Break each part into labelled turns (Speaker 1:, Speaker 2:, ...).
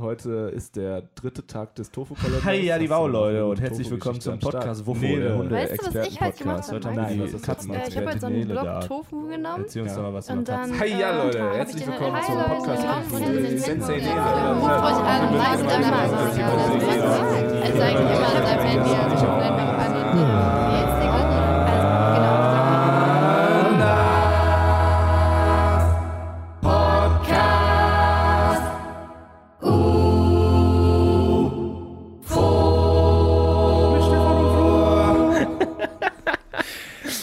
Speaker 1: Heute ist der dritte Tag des Tofu-Kalenders.
Speaker 2: Hi, ja, die Wow,
Speaker 1: Hast du
Speaker 2: Leute, und herzlich willkommen zum Podcast? Wofür,
Speaker 1: Nee,
Speaker 2: der
Speaker 1: Hunde-
Speaker 3: Weißt du, was ich halt gemacht habe?
Speaker 2: Heute haben
Speaker 1: Nein,
Speaker 2: wir
Speaker 1: was
Speaker 2: Katzen
Speaker 1: das?
Speaker 3: Äh, ich habe jetzt so einen Block
Speaker 2: da.
Speaker 3: Tofu genommen.
Speaker 2: Erzähl uns doch mal was
Speaker 3: Und dann.
Speaker 2: Katzen.
Speaker 1: Hi, ja,
Speaker 3: äh,
Speaker 1: Leute, herzlich willkommen
Speaker 3: Hi,
Speaker 1: zum
Speaker 3: Leute,
Speaker 1: Podcast von
Speaker 3: den
Speaker 1: Sensei Nele.
Speaker 3: Ruft euch an, leicht an. Also eigentlich immer seinem Handy. Also schon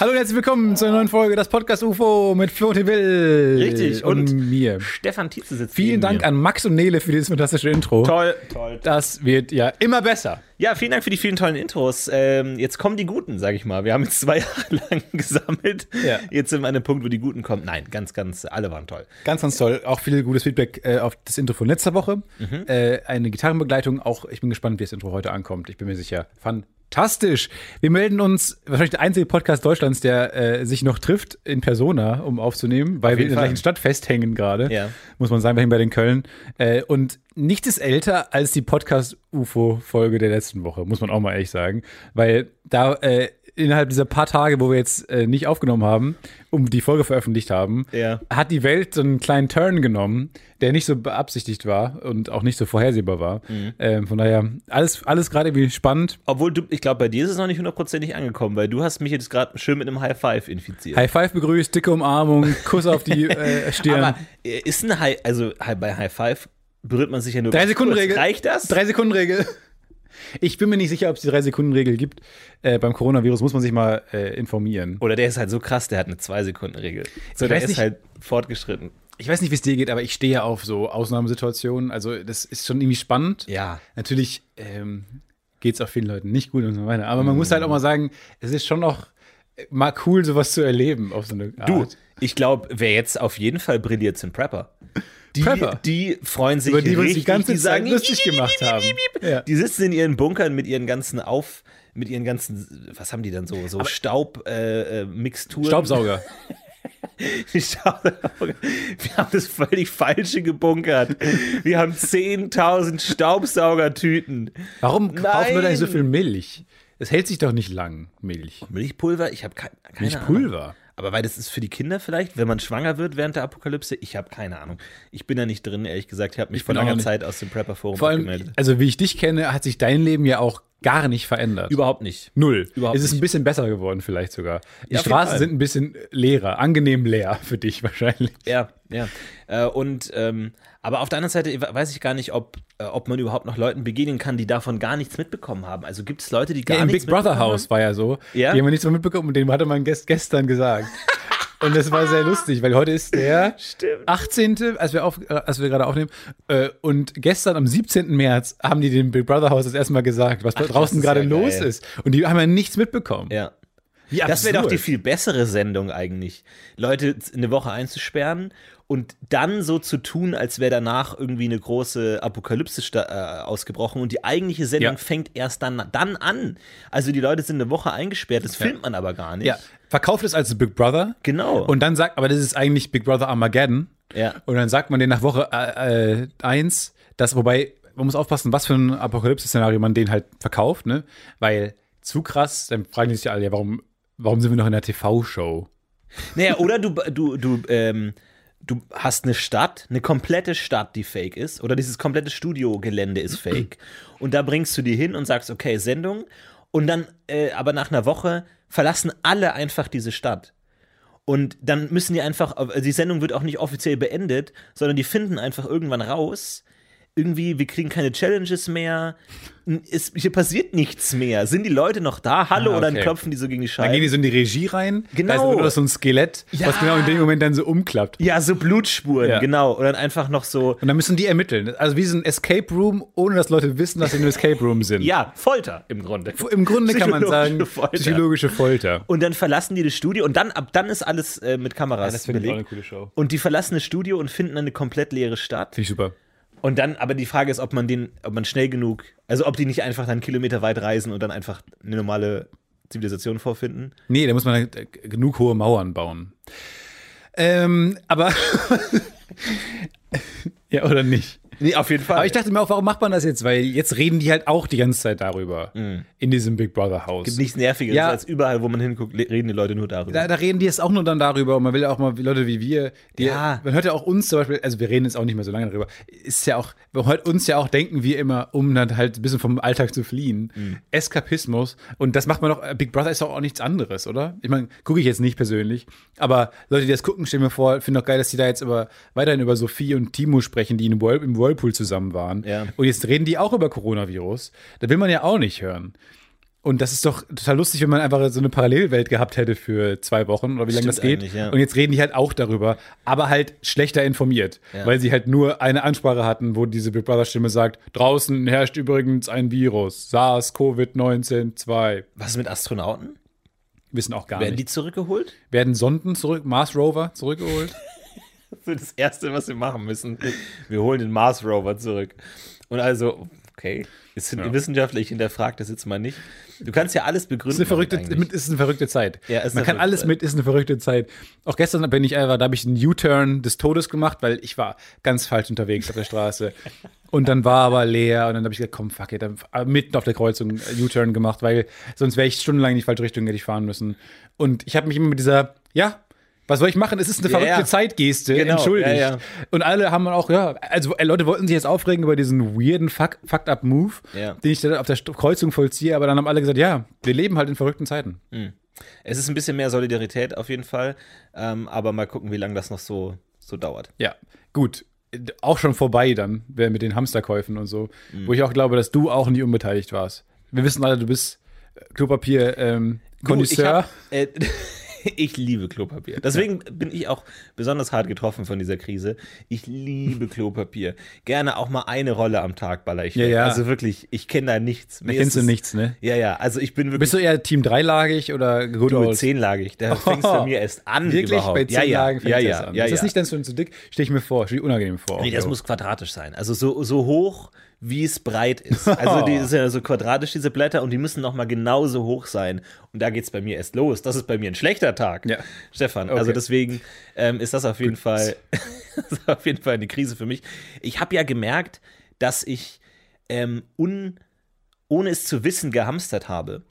Speaker 2: Hallo und herzlich willkommen zu einer neuen Folge des Podcast UFO mit Flo Will.
Speaker 4: Richtig,
Speaker 2: und,
Speaker 4: und
Speaker 2: mir.
Speaker 4: Stefan Tietze sitzt
Speaker 2: Vielen Dank
Speaker 4: mir.
Speaker 2: an Max und Nele für dieses fantastische Intro.
Speaker 4: Toll, toll.
Speaker 2: Das wird ja immer besser.
Speaker 4: Ja, vielen Dank für die vielen tollen Intros. Ähm, jetzt kommen die Guten, sag ich mal. Wir haben jetzt zwei Jahre lang gesammelt.
Speaker 2: Ja.
Speaker 4: Jetzt sind wir an dem Punkt, wo die Guten kommen. Nein, ganz, ganz, alle waren toll.
Speaker 2: Ganz, ganz toll. Auch viel gutes Feedback äh, auf das Intro von letzter Woche.
Speaker 4: Mhm.
Speaker 2: Äh, eine Gitarrenbegleitung. Auch ich bin gespannt, wie das Intro heute ankommt. Ich bin mir sicher. Fantastisch. Wir melden uns, wahrscheinlich der einzige Podcast Deutschlands, der äh, sich noch trifft in Persona, um aufzunehmen, weil wir in der gleichen Stadt festhängen gerade.
Speaker 4: Ja.
Speaker 2: Muss man sagen, wir hängen bei den Köln. Äh, und nichts ist älter als die Podcast-UFO-Folge der letzten Woche, muss man auch mal ehrlich sagen. Weil da äh, innerhalb dieser paar Tage, wo wir jetzt äh, nicht aufgenommen haben, um die Folge veröffentlicht haben,
Speaker 4: Ja.
Speaker 2: hat die Welt so einen kleinen Turn genommen, der nicht so beabsichtigt war und auch nicht so vorhersehbar war.
Speaker 4: Mhm.
Speaker 2: Ähm, von daher, alles, alles gerade irgendwie spannend.
Speaker 4: Obwohl, du, ich glaube, bei dir ist es noch nicht hundertprozentig angekommen, weil du hast mich jetzt gerade schön mit einem High Five infiziert.
Speaker 2: High Five begrüßt, dicke Umarmung, Kuss auf die äh, Stirn.
Speaker 4: Aber äh, ist ein High, also bei High Five berührt man sich ja nur
Speaker 2: Drei Sekunden. Regel.
Speaker 4: Reicht das?
Speaker 2: Drei Sekunden Regel. Ich bin mir nicht sicher, ob es die drei Sekunden Regel gibt. Äh, beim Coronavirus muss man sich mal äh, informieren.
Speaker 4: Oder der ist halt so krass, der hat eine Zwei-Sekunden-Regel. So,
Speaker 2: Ich
Speaker 4: der
Speaker 2: weiß
Speaker 4: ist
Speaker 2: nicht-
Speaker 4: halt fortgeschritten.
Speaker 2: Ich weiß nicht, wie es dir geht, aber ich stehe ja auf so Ausnahmesituationen. Also das ist schon irgendwie spannend.
Speaker 4: Ja.
Speaker 2: Natürlich ähm, geht es auch vielen Leuten nicht gut und so weiter. Aber man muss halt auch mal sagen, es ist schon noch mal cool, sowas zu erleben auf so eine Art.
Speaker 4: Du, ich glaube, wer jetzt auf jeden Fall brilliert, sind Prepper. Die,
Speaker 2: Prepper?
Speaker 4: die freuen sich
Speaker 2: über die wir
Speaker 4: richtig,
Speaker 2: die ganze
Speaker 4: die
Speaker 2: Zeit
Speaker 4: sagen,
Speaker 2: lustig gemacht haben. Ja.
Speaker 4: Die sitzen in ihren Bunkern mit ihren ganzen Auf, mit ihren ganzen, was haben die dann so, so Staub, äh, äh.
Speaker 2: Staubsauger.
Speaker 4: Staubsauger. Wir haben das völlig falsche gebunkert. Wir haben 10.000 Staubsaugertüten.
Speaker 2: Warum kaufen Leute eigentlich so viel Milch? Es hält sich doch nicht lang, Milch.
Speaker 4: Milchpulver? Ich habe keine, keine Ahnung. Aber weil das ist für die Kinder vielleicht, wenn man schwanger wird während der Apokalypse, ich habe keine Ahnung. Ich bin da nicht drin, ehrlich gesagt. Ich habe mich
Speaker 2: Ich
Speaker 4: vor langer. Zeit aus dem Prepper-Forum abgemeldet.
Speaker 2: also wie ich dich kenne, hat sich dein Leben ja auch gar nicht verändert.
Speaker 4: Überhaupt nicht.
Speaker 2: Null.
Speaker 4: Überhaupt
Speaker 2: es ist ein
Speaker 4: nicht.
Speaker 2: bisschen besser geworden, vielleicht sogar. Die
Speaker 4: Ja,
Speaker 2: Straßen sind ein bisschen leerer, angenehm leer für dich wahrscheinlich.
Speaker 4: Ja, ja. Äh, und ähm, aber auf der anderen Seite weiß ich gar nicht, ob, äh, ob man überhaupt noch Leuten begegnen kann, die davon gar nichts mitbekommen haben. Also gibt es Leute, die gar
Speaker 2: Ja, Im
Speaker 4: nichts
Speaker 2: Big Brother Haus war ja so.
Speaker 4: Ja?
Speaker 2: Die haben wir nichts mehr mitbekommen und den hatte man gest gestern gesagt. Und das war sehr lustig, weil heute ist der
Speaker 4: Stimmt.
Speaker 2: 18., als wir, auf, äh, als wir gerade aufnehmen. Äh, und gestern am 17. März haben die dem Big Brother Haus das erstmal gesagt, was
Speaker 4: das
Speaker 2: draußen gerade
Speaker 4: ja
Speaker 2: los ist. Und die haben ja nichts mitbekommen.
Speaker 4: Ja. Das wäre doch die viel bessere Sendung eigentlich. Leute eine Woche einzusperren und dann so zu tun, als wäre danach irgendwie eine große Apokalypse äh, ausgebrochen und die eigentliche Sendung
Speaker 2: Ja.
Speaker 4: fängt erst dann, dann an. Also die Leute sind eine Woche eingesperrt, das filmt man aber gar nicht.
Speaker 2: Ja, verkauft es als Big Brother.
Speaker 4: Genau.
Speaker 2: Und dann sagt, aber das ist eigentlich Big Brother Armageddon.
Speaker 4: Ja.
Speaker 2: Und dann sagt man denen nach Woche äh, äh, eins, dass, wobei, man muss aufpassen, was für ein Apokalypse-Szenario man denen halt verkauft, ne? Weil zu krass, dann fragen die sich alle, ja, warum, warum sind wir noch in der TV-Show?
Speaker 4: Naja, oder du, du, du, ähm, du hast eine Stadt, eine komplette Stadt, die fake ist, oder dieses komplette Studiogelände ist fake. Und da bringst du die hin und sagst, okay, Sendung. Und dann, äh, aber nach einer Woche verlassen alle einfach diese Stadt. Und dann müssen die einfach, also die Sendung wird auch nicht offiziell beendet, sondern die finden einfach irgendwann raus, irgendwie, wir kriegen keine Challenges mehr, es, hier passiert nichts mehr. Sind die Leute noch da? Hallo,
Speaker 2: Ah,
Speaker 4: oder dann
Speaker 2: okay.
Speaker 4: klopfen die so gegen die
Speaker 2: Dann
Speaker 4: Scheibe.
Speaker 2: gehen die so in die Regie rein,
Speaker 4: Genau.
Speaker 2: da ist nur so ein Skelett,
Speaker 4: Ja.
Speaker 2: was genau in dem Moment dann so umklappt.
Speaker 4: ja, so Blutspuren,
Speaker 2: Ja.
Speaker 4: genau. Und dann einfach noch so,
Speaker 2: Und dann müssen die ermitteln. Also wie so ein Escape Room, ohne dass Leute wissen, dass sie in einem Escape Room sind.
Speaker 4: ja, Folter im Grunde.
Speaker 2: Im Grunde kann man sagen,
Speaker 4: Psychologische Folter.
Speaker 2: psychologische Folter.
Speaker 4: Und dann verlassen die das Studio und dann, ab dann ist alles äh, mit Kameras belegt.
Speaker 2: coole Show.
Speaker 4: Und die verlassen das Studio und finden eine komplett leere Stadt.
Speaker 2: Finde ich super.
Speaker 4: Und dann, aber die Frage ist, ob man den, ob man schnell genug, also ob die nicht einfach dann Kilometer weit reisen und dann einfach eine normale Zivilisation vorfinden.
Speaker 2: Nee, da muss man halt, äh, genug hohe Mauern bauen. Ähm, aber. ja, oder nicht?
Speaker 4: Nee, auf jeden Fall.
Speaker 2: Aber ich dachte mir auch, warum macht man das jetzt? Weil jetzt reden die halt auch die ganze Zeit darüber. In diesem Big Brother Haus.
Speaker 4: gibt nichts Nerviges
Speaker 2: Ja.
Speaker 4: als überall, wo man hinguckt, reden die Leute nur darüber.
Speaker 2: Da, da reden die jetzt auch nur dann darüber und man will ja auch mal Leute wie wir, die,
Speaker 4: Ja.
Speaker 2: man hört ja auch uns zum Beispiel, also wir reden jetzt auch nicht mehr so lange darüber, ist ja auch, man hört uns ja auch denken wir immer, um dann halt ein bisschen vom Alltag zu fliehen.
Speaker 4: Mhm.
Speaker 2: Eskapismus und das macht man doch, Big Brother ist doch auch nichts anderes, oder? Ich meine, gucke ich jetzt nicht persönlich, aber Leute, die das gucken, stellen mir vor, finden doch geil, dass die da jetzt über, weiterhin über Sophie und Timo sprechen, die in Whirl, im Whirlpool zusammen waren.
Speaker 4: Ja.
Speaker 2: Und jetzt reden die auch über Coronavirus. Da will man ja auch nicht hören. Und das ist doch total lustig, wenn man einfach so eine Parallelwelt gehabt hätte für zwei Wochen oder wie lange das geht.
Speaker 4: ja.
Speaker 2: Und jetzt reden die halt auch darüber, aber halt schlechter informiert,
Speaker 4: Ja.
Speaker 2: weil sie halt nur eine Ansprache hatten, wo diese Big Brother Stimme sagt: Draußen herrscht übrigens ein Virus, SARS-CoV-19 2.
Speaker 4: Was ist mit Astronauten?
Speaker 2: Wissen auch gar
Speaker 4: Werden die
Speaker 2: nicht.
Speaker 4: zurückgeholt?
Speaker 2: Werden Sonden zurück, Mars Rover zurückgeholt?
Speaker 4: Das ist das Erste, was wir machen müssen. Wir holen den Mars Rover zurück. Und also, okay, es sind Wissenschaftler, ich hinterfrage das jetzt mal nicht. Du kannst ja alles begründen.
Speaker 2: ist eine verrückte, mit, ist eine verrückte Zeit.
Speaker 4: Ja, ist
Speaker 2: Man kann alles
Speaker 4: Zeit.
Speaker 2: mit, ist eine verrückte Zeit. Auch gestern bin ich einfach, da habe ich einen U-Turn des Todes gemacht, weil ich war ganz falsch unterwegs auf der Straße. Und dann war aber leer und dann habe ich gesagt, komm, fuck it, dann mitten auf der Kreuzung U-Turn gemacht, weil sonst wäre ich stundenlang in die falsche Richtung hätte ich fahren müssen. Und ich habe mich immer mit dieser, ja, was soll ich machen? Es ist eine
Speaker 4: Ja,
Speaker 2: verrückte. Zeitgeste,
Speaker 4: Genau,
Speaker 2: entschuldigt.
Speaker 4: ja, ja.
Speaker 2: Und alle haben auch, ja, also äh, Leute wollten sich jetzt aufregen über diesen weirden Fuck, Fucked Up Move,
Speaker 4: Ja.
Speaker 2: den ich da auf der Kreuzung vollziehe, aber dann haben alle gesagt, ja, wir leben halt in verrückten Zeiten.
Speaker 4: Es ist ein bisschen mehr Solidarität auf jeden Fall. Ähm, aber mal gucken, wie lange das noch so, so dauert.
Speaker 2: Ja, gut. Auch schon vorbei dann, wer mit den Hamsterkäufen und so. Wo ich auch glaube, dass du auch nie unbeteiligt warst. Wir wissen alle, du bist äh, Klopapier ähm,
Speaker 4: ich, liebe Klopapier. Deswegen bin ich auch besonders hart getroffen von dieser Krise. Ich liebe Klopapier. Gerne auch mal eine Rolle am Tag baller ich
Speaker 2: Ja, ja.
Speaker 4: Also wirklich, ich kenne da nichts.
Speaker 2: Da
Speaker 4: Mir
Speaker 2: kennst
Speaker 4: ist
Speaker 2: du
Speaker 4: es-
Speaker 2: nichts, ne?
Speaker 4: Ja, ja. Also ich bin wirklich
Speaker 2: Bist du eher Team dreilagig oder good
Speaker 4: du mit
Speaker 2: old?
Speaker 4: zehnlagig. Da fängst du bei mir erst an
Speaker 2: Wirklich?
Speaker 4: überhaupt.
Speaker 2: Bei zehn
Speaker 4: ja, ja,
Speaker 2: Lagen fängt
Speaker 4: ja,
Speaker 2: das
Speaker 4: ja,
Speaker 2: an.
Speaker 4: ja,
Speaker 2: ist das nicht dann so zu dick? Stell ich mir vor, stell ich unangenehm vor.
Speaker 4: Nee, das muss quadratisch sein. Also so, so hoch, wie es breit ist. Also die sind ja so quadratisch, diese Blätter, und die müssen nochmal genauso hoch sein. Und da geht es bei mir erst los. Das ist bei mir ein schlechter Tag,
Speaker 2: Ja.
Speaker 4: Stefan.
Speaker 2: Okay.
Speaker 4: Also deswegen ähm, ist das auf jeden Fall das ist auf jeden Fall eine Krise für mich. Ich habe ja gemerkt, dass ich ähm, un, ohne es zu wissen gehamstert habe.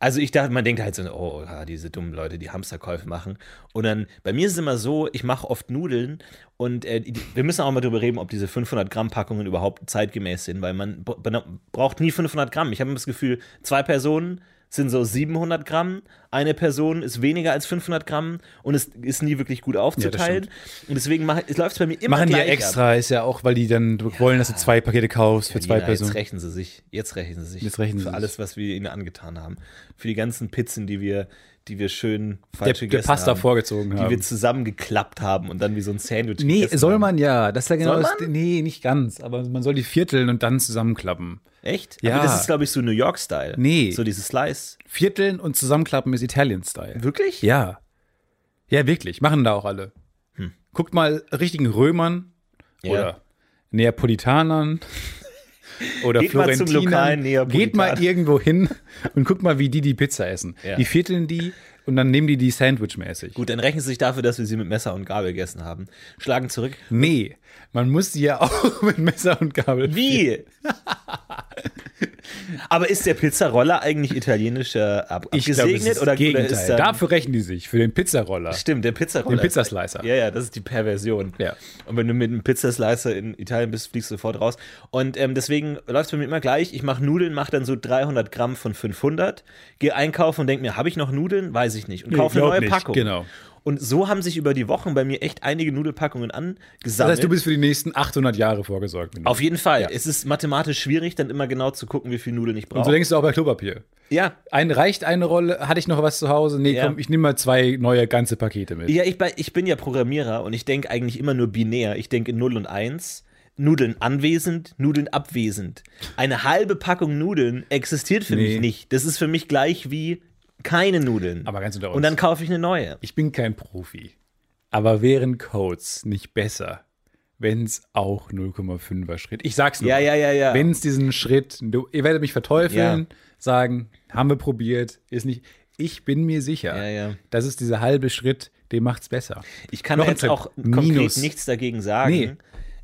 Speaker 4: Also ich dachte, man denkt halt so, oh, diese dummen Leute, die Hamsterkäufe machen. Und dann, bei mir ist es immer so, ich mache oft Nudeln und äh, wir müssen auch mal drüber reden, ob diese 500 Gramm Packungen überhaupt zeitgemäß sind, weil man braucht nie 500 Gramm. Ich habe immer das Gefühl, zwei Personen sind so 700 Gramm, eine Person ist weniger als 500 Gramm und es ist nie wirklich gut aufzuteilen. und deswegen läuft es bei mir immer
Speaker 2: Machen die ja
Speaker 4: gleich ab.
Speaker 2: extra, ist ja auch, weil die dann wollen, dass du zwei Pakete kaufst für zwei
Speaker 4: Nina,
Speaker 2: Personen.
Speaker 4: Jetzt rächen sie sich. Jetzt rächen sie sich.
Speaker 2: Jetzt rächen sie
Speaker 4: für
Speaker 2: sich.
Speaker 4: alles, was wir ihnen angetan haben. Für die ganzen Pizzen, die wir, die wir schön
Speaker 2: Der,
Speaker 4: falsch
Speaker 2: der
Speaker 4: gegessen
Speaker 2: Pasta
Speaker 4: haben.
Speaker 2: vorgezogen
Speaker 4: Die
Speaker 2: haben.
Speaker 4: wir zusammengeklappt haben und dann wie so ein Sandwich
Speaker 2: Nee, soll
Speaker 4: haben.
Speaker 2: man ja. Das ist ja genau
Speaker 4: Soll
Speaker 2: das. Nee, nicht ganz. Aber man soll die vierteln und dann zusammenklappen.
Speaker 4: Echt?
Speaker 2: Ja.
Speaker 4: Aber das ist, glaube ich, so New York-Style.
Speaker 2: Nee.
Speaker 4: So dieses Slice.
Speaker 2: Vierteln und zusammenklappen ist Italien-Style.
Speaker 4: Wirklich?
Speaker 2: Ja. Ja, wirklich. Machen da auch alle. Guckt mal richtigen Römern
Speaker 4: Ja.
Speaker 2: oder Neapolitanern oder
Speaker 4: Geht mal zum
Speaker 2: Florentinern.
Speaker 4: lokalen Neapolitaner.
Speaker 2: Geht mal irgendwo hin und guckt mal, wie die die Pizza essen.
Speaker 4: Ja.
Speaker 2: Die vierteln die und dann nehmen die die Sandwich-mäßig.
Speaker 4: Gut, dann rechnen sie sich dafür, dass wir sie mit Messer und Gabel gegessen haben. Schlagen zurück.
Speaker 2: Nee, man muss die ja auch mit Messer und Gabel.
Speaker 4: Wie? Aber ist der Pizzaroller eigentlich italienischer ab
Speaker 2: Ich
Speaker 4: abgesegnet
Speaker 2: es ist
Speaker 4: oder,
Speaker 2: Gegenteil.
Speaker 4: ist
Speaker 2: Dafür rechnen die sich für den Pizzaroller.
Speaker 4: Stimmt, der Pizzaroller.
Speaker 2: Den
Speaker 4: ist-
Speaker 2: Pizzaslicer.
Speaker 4: Ja, ja, das ist die Perversion.
Speaker 2: Ja.
Speaker 4: Und wenn du mit einem Pizzaslicer in Italien bist, fliegst du sofort raus. Und ähm, deswegen läuft es bei mir immer gleich. Ich mache Nudeln, mache dann so 300 Gramm von 500, gehe einkaufen und denke mir, habe ich noch Nudeln? Weiß ich nicht. Und kaufe eine
Speaker 2: glaub
Speaker 4: neue
Speaker 2: nicht,
Speaker 4: Packung.
Speaker 2: genau.
Speaker 4: Und so haben sich über die Wochen bei mir echt einige Nudelpackungen
Speaker 2: Das
Speaker 4: angesammelt.
Speaker 2: heißt, du bist für die nächsten 800 Jahre vorgesorgt.
Speaker 4: auf jeden Fall.
Speaker 2: Ja.
Speaker 4: Es ist mathematisch schwierig, dann immer genau zu gucken, wie viel Nudeln ich
Speaker 2: Und so
Speaker 4: brauche.
Speaker 2: denkst du auch bei Klopapier.
Speaker 4: Ja,
Speaker 2: Ein, reicht eine Rolle? Hatte ich noch was zu Hause? Nee,
Speaker 4: Ja.
Speaker 2: komm, ich nehme mal zwei neue ganze Pakete mit.
Speaker 4: Ja, ich, ich bin ja Programmierer und ich denke eigentlich immer nur binär. Ich denke in 0 und 1. Nudeln anwesend, Nudeln abwesend. Eine halbe Packung Nudeln existiert für
Speaker 2: Nee.
Speaker 4: mich nicht. Das ist für mich gleich wie keine Nudeln.
Speaker 2: Aber ganz unter uns.
Speaker 4: und dann kaufe ich eine neue.
Speaker 2: Ich bin kein Profi. Aber wären Codes nicht besser, wenn es auch 0,5er Schritt? Ich sag's nur.
Speaker 4: Ja, ja, ja, ja.
Speaker 2: Wenn es diesen Schritt, du, ihr werdet mich verteufeln, sagen, haben wir probiert, ist nicht. Ich bin mir sicher,
Speaker 4: Ja, ja.
Speaker 2: das ist dieser halbe Schritt, den macht's besser.
Speaker 4: Ich kann jetzt auch konkret
Speaker 2: Minus.
Speaker 4: nichts dagegen sagen.
Speaker 2: Nee.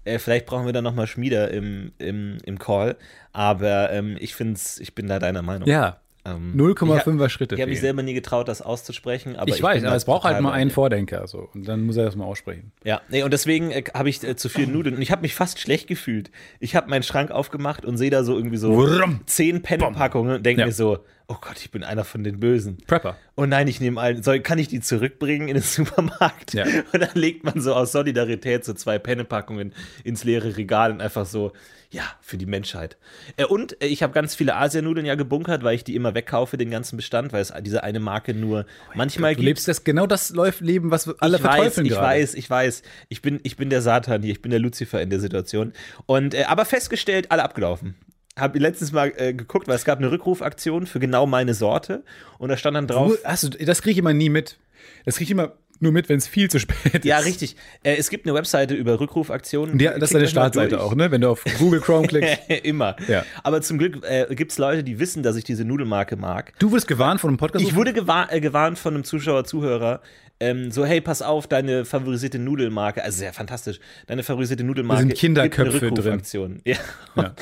Speaker 4: Äh, vielleicht brauchen wir dann nochmal Schmieder im, im, im Call. Aber ähm, ich finde ich bin da deiner Meinung.
Speaker 2: Ja,
Speaker 4: Ähm,
Speaker 2: 0,5er
Speaker 4: ich,
Speaker 2: Schritte.
Speaker 4: Ich habe mich selber nie getraut, das auszusprechen. Aber
Speaker 2: ich, weiß,
Speaker 4: bin
Speaker 2: aber es braucht halt mal einen. Vordenker. So. Und dann muss er das mal aussprechen.
Speaker 4: Ja, nee, und deswegen äh, habe ich äh, zu viel Nudeln. Und ich habe mich fast schlecht gefühlt. Ich habe meinen Schrank aufgemacht und sehe da so irgendwie so
Speaker 2: Wurm.
Speaker 4: zehn Pennpackungen und denke
Speaker 2: Ja.
Speaker 4: mir so, oh Gott, ich bin einer von den Bösen.
Speaker 2: Prepper.
Speaker 4: Oh nein, ich nehme einen. Soll, kann ich die zurückbringen in den Supermarkt?
Speaker 2: Ja.
Speaker 4: Und dann legt man so aus Solidarität so zwei Pennepackungen ins leere Regal und einfach so, ja, für die Menschheit. Äh, und äh, ich habe ganz viele Asianudeln ja gebunkert, weil ich die immer wegkaufe, den ganzen Bestand, weil es diese eine Marke nur manchmal
Speaker 2: Du
Speaker 4: gibt.
Speaker 2: lebst das genau das läuft Leben, was alle
Speaker 4: ich weiß,
Speaker 2: verteufeln
Speaker 4: ich
Speaker 2: gerade.
Speaker 4: weiß, ich weiß. Ich bin, ich bin der Satan hier, ich bin der Lucifer in der Situation. Und äh, aber festgestellt, alle abgelaufen. Habe letztens mal äh, geguckt, weil es gab eine Rückrufaktion für genau meine Sorte und da stand dann drauf.
Speaker 2: Nur, hast du, das kriege ich immer nie mit. Das kriege ich immer nur mit, wenn es viel zu spät ist.
Speaker 4: Ja, richtig. Äh, es gibt eine Webseite über Rückrufaktionen.
Speaker 2: Die, das ist deine Startseite auch, ne? Wenn du auf Google Chrome klickst.
Speaker 4: Immer.
Speaker 2: Ja.
Speaker 4: Aber zum Glück äh, gibt es Leute, die wissen, dass ich diese Nudelmarke mag.
Speaker 2: Du wirst gewarnt von einem Podcast.
Speaker 4: Ich wurde gewa äh, gewarnt von einem Zuschauer, Zuhörer, ähm, so, hey, pass auf, deine favorisierte Nudelmarke, also sehr fantastisch, deine favorisierte Nudelmarke.
Speaker 2: Da sind Kinderköpfe
Speaker 4: Rückrufaktion. Ja.
Speaker 2: Ja.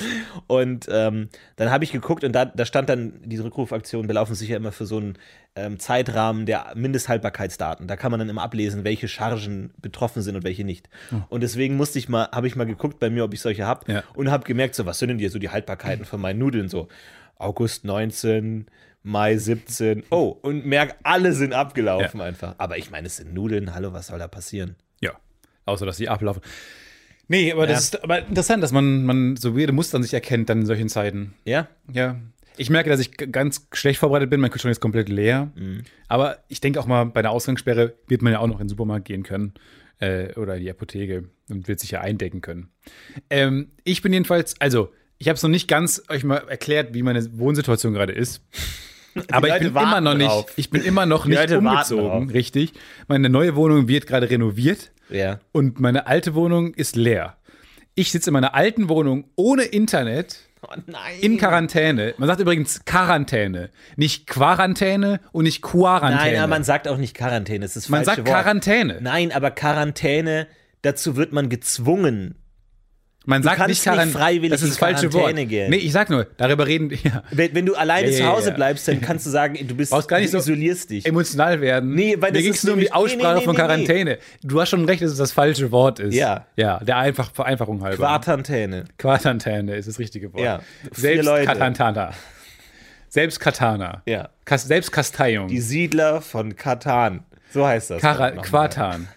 Speaker 4: Und ähm, dann habe ich geguckt und da, da stand dann, diese Rückrufaktionen belaufen sich ja immer für so einen ähm, Zeitrahmen der Mindesthaltbarkeitsdaten. Da kann man dann immer ablesen, welche Chargen betroffen sind und welche nicht. Und deswegen musste ich mal, habe ich mal geguckt bei mir, ob ich solche habe
Speaker 2: Ja.
Speaker 4: und habe gemerkt, so, was sind denn hier so die Haltbarkeiten von meinen Nudeln? So, August 19, Mai 17. Oh, und merk, alle sind abgelaufen einfach. Aber ich meine, es sind Nudeln. Hallo, was soll da passieren?
Speaker 2: Ja. Außer, dass die ablaufen. Nee, aber das
Speaker 4: Ja.
Speaker 2: ist aber interessant, dass man, man so weirde Muster an sich erkennt dann in solchen Zeiten.
Speaker 4: Ja?
Speaker 2: Ja. Ich merke, dass ich ganz schlecht vorbereitet bin. Mein Kühlschrank ist komplett leer.
Speaker 4: Mhm.
Speaker 2: Aber ich denke auch mal, bei der Ausgangssperre wird man ja auch noch in den Supermarkt gehen können. Äh, oder die Apotheke und wird sich ja eindecken können. Ähm, ich bin jedenfalls, also, ich habe es noch nicht ganz euch mal erklärt, wie meine Wohnsituation gerade ist. Aber ich bin immer noch nicht,
Speaker 4: drauf.
Speaker 2: ich bin immer noch nicht umgezogen, richtig. Meine neue Wohnung wird gerade renoviert
Speaker 4: Ja.
Speaker 2: und meine alte Wohnung ist leer. Ich sitze in meiner alten Wohnung ohne Internet
Speaker 4: Oh nein.
Speaker 2: in Quarantäne. Man sagt übrigens Quarantäne, nicht Quarantäne und nicht Quarantäne.
Speaker 4: Nein, aber man sagt auch nicht Quarantäne. Es ist
Speaker 2: Man sagt
Speaker 4: Wort.
Speaker 2: Quarantäne.
Speaker 4: Nein, aber Quarantäne, dazu wird man gezwungen.
Speaker 2: Man sagt nicht
Speaker 4: nicht
Speaker 2: Quarantäne.
Speaker 4: freiwillig
Speaker 2: Das ist das falsche Wort.
Speaker 4: Quarantäne gehen.
Speaker 2: Nee, ich sag nur, darüber reden. Ja.
Speaker 4: Wenn, wenn du alleine
Speaker 2: Ja,
Speaker 4: zu Hause
Speaker 2: ja.
Speaker 4: bleibst, dann kannst du sagen, du bist
Speaker 2: Brauchst gar nicht
Speaker 4: du
Speaker 2: so
Speaker 4: isolierst dich.
Speaker 2: Emotional werden.
Speaker 4: Nee, weil
Speaker 2: Mir ging es nur um die Aussprache
Speaker 4: nee, nee,
Speaker 2: von. Quarantäne. Du hast schon recht, dass es das falsche Wort ist.
Speaker 4: Ja.
Speaker 2: Ja, der einfach Vereinfachung halber.
Speaker 4: Quarantäne.
Speaker 2: Quarantäne ist das richtige Wort.
Speaker 4: Ja,
Speaker 2: Selbst. Katantana. Selbst Katana.
Speaker 4: Ja.
Speaker 2: Kas Selbstkasteiung.
Speaker 4: Die Siedler von Katan. So heißt das.
Speaker 2: Quartan.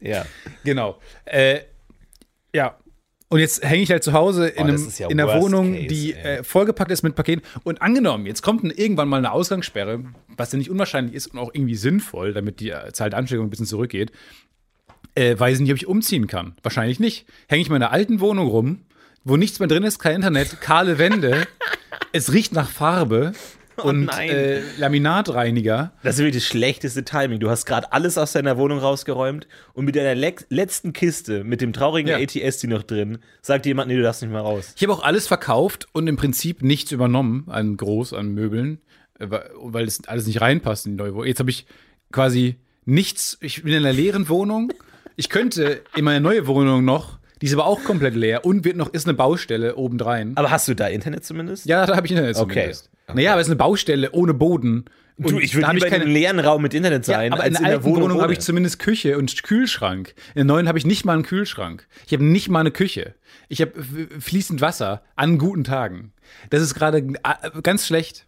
Speaker 4: Ja.
Speaker 2: Genau. Äh, ja. Und jetzt hänge ich halt zu Hause in,
Speaker 4: Oh,
Speaker 2: einem,
Speaker 4: ja
Speaker 2: in einer Wohnung,
Speaker 4: case,
Speaker 2: die äh, vollgepackt ist mit Paketen. Und angenommen, jetzt kommt ein, irgendwann mal eine Ausgangssperre, was ja nicht unwahrscheinlich ist und auch irgendwie sinnvoll, damit die äh, Zahl der Ansteckung ein bisschen zurückgeht, äh, weiß ich nicht, ob ich umziehen kann. Wahrscheinlich nicht. Hänge ich in meiner alten Wohnung rum, wo nichts mehr drin ist, kein Internet, kahle Wände, es riecht nach Farbe und
Speaker 4: nein.
Speaker 2: äh, Laminatreiniger.
Speaker 4: Das ist wirklich das schlechteste Timing. Du hast gerade alles aus deiner Wohnung rausgeräumt und mit deiner le letzten Kiste, mit dem traurigen
Speaker 2: Ja.
Speaker 4: ATS, die noch drin, sagt jemand, nee, du darfst nicht mehr raus.
Speaker 2: Ich habe auch alles verkauft und im Prinzip nichts übernommen an groß, an Möbeln, äh, weil das alles nicht reinpasst in die neue Wohnung. Jetzt habe ich quasi nichts. Ich bin in einer leeren Wohnung. Ich könnte in meine neue Wohnung noch, die ist aber auch komplett leer und wird noch, ist eine Baustelle obendrein.
Speaker 4: Aber hast du da Internet zumindest?
Speaker 2: Ja, da habe ich Internet
Speaker 4: Okay.
Speaker 2: zumindest. Naja, aber es ist eine Baustelle ohne Boden. Und
Speaker 4: Du, ich würde lieber in einem leeren Raum mit Internet sein,
Speaker 2: ja, aber in der alten
Speaker 4: Wohnung,
Speaker 2: Wohnung, habe ich zumindest Küche und Kühlschrank. In der neuen habe ich nicht mal einen Kühlschrank. Ich habe nicht mal eine Küche. Ich habe fließend Wasser an guten Tagen. Das ist gerade äh, ganz schlecht.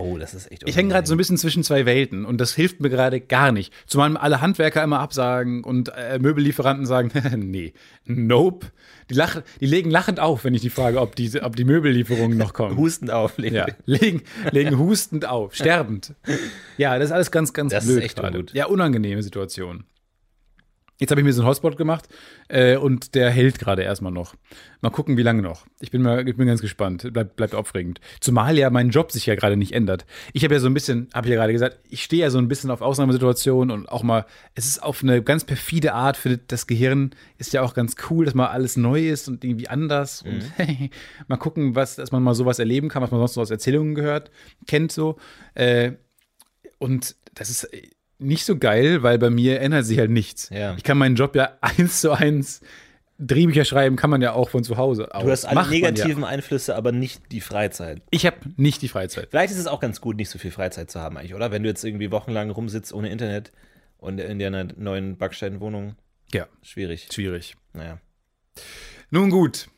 Speaker 4: Oh, das ist echt
Speaker 2: Ich hänge gerade so ein bisschen zwischen zwei Welten und das hilft mir gerade gar nicht. Zumal alle Handwerker immer absagen und äh, Möbellieferanten sagen, nee, nope. Die, lachen, die legen lachend auf, wenn ich die frage, ob die, ob die Möbellieferungen noch kommen.
Speaker 4: hustend auflegen.
Speaker 2: Ja, legen, legen hustend auf, sterbend. Ja, das ist alles ganz, ganz
Speaker 4: Das ist
Speaker 2: blöd
Speaker 4: echt
Speaker 2: gerade.
Speaker 4: ungut.
Speaker 2: Ja, unangenehme Situation. Jetzt habe ich mir so einen Hotspot gemacht äh, und der hält gerade erstmal noch. Mal gucken, wie lange noch. Ich bin mal, ich bin ganz gespannt. Bleibt bleibt aufregend. Zumal ja mein Job sich ja gerade nicht ändert. Ich habe ja so ein bisschen, habe ich ja gerade gesagt, ich stehe ja so ein bisschen auf Ausnahmesituationen und auch mal, es ist auf eine ganz perfide Art für das Gehirn, ist ja auch ganz cool, dass mal alles neu ist und irgendwie anders und mal gucken, was, dass man mal sowas erleben kann, was man sonst so aus Erzählungen gehört, kennt so. Äh, und das ist nicht so geil, weil bei mir ändert sich halt nichts.
Speaker 4: Ja.
Speaker 2: Ich kann meinen Job ja eins zu eins Drehbücher schreiben, kann man ja auch von zu Hause aus.
Speaker 4: Du hast alle
Speaker 2: Macht
Speaker 4: negativen
Speaker 2: Ja.
Speaker 4: Einflüsse, aber nicht die Freizeit.
Speaker 2: Ich habe nicht die Freizeit.
Speaker 4: Vielleicht ist es auch ganz gut, nicht so viel Freizeit zu haben, eigentlich, oder? Wenn du jetzt irgendwie wochenlang rumsitzt ohne Internet und in deiner neuen Backsteinwohnung,
Speaker 2: Ja,
Speaker 4: schwierig.
Speaker 2: schwierig.
Speaker 4: Naja.
Speaker 2: Nun gut.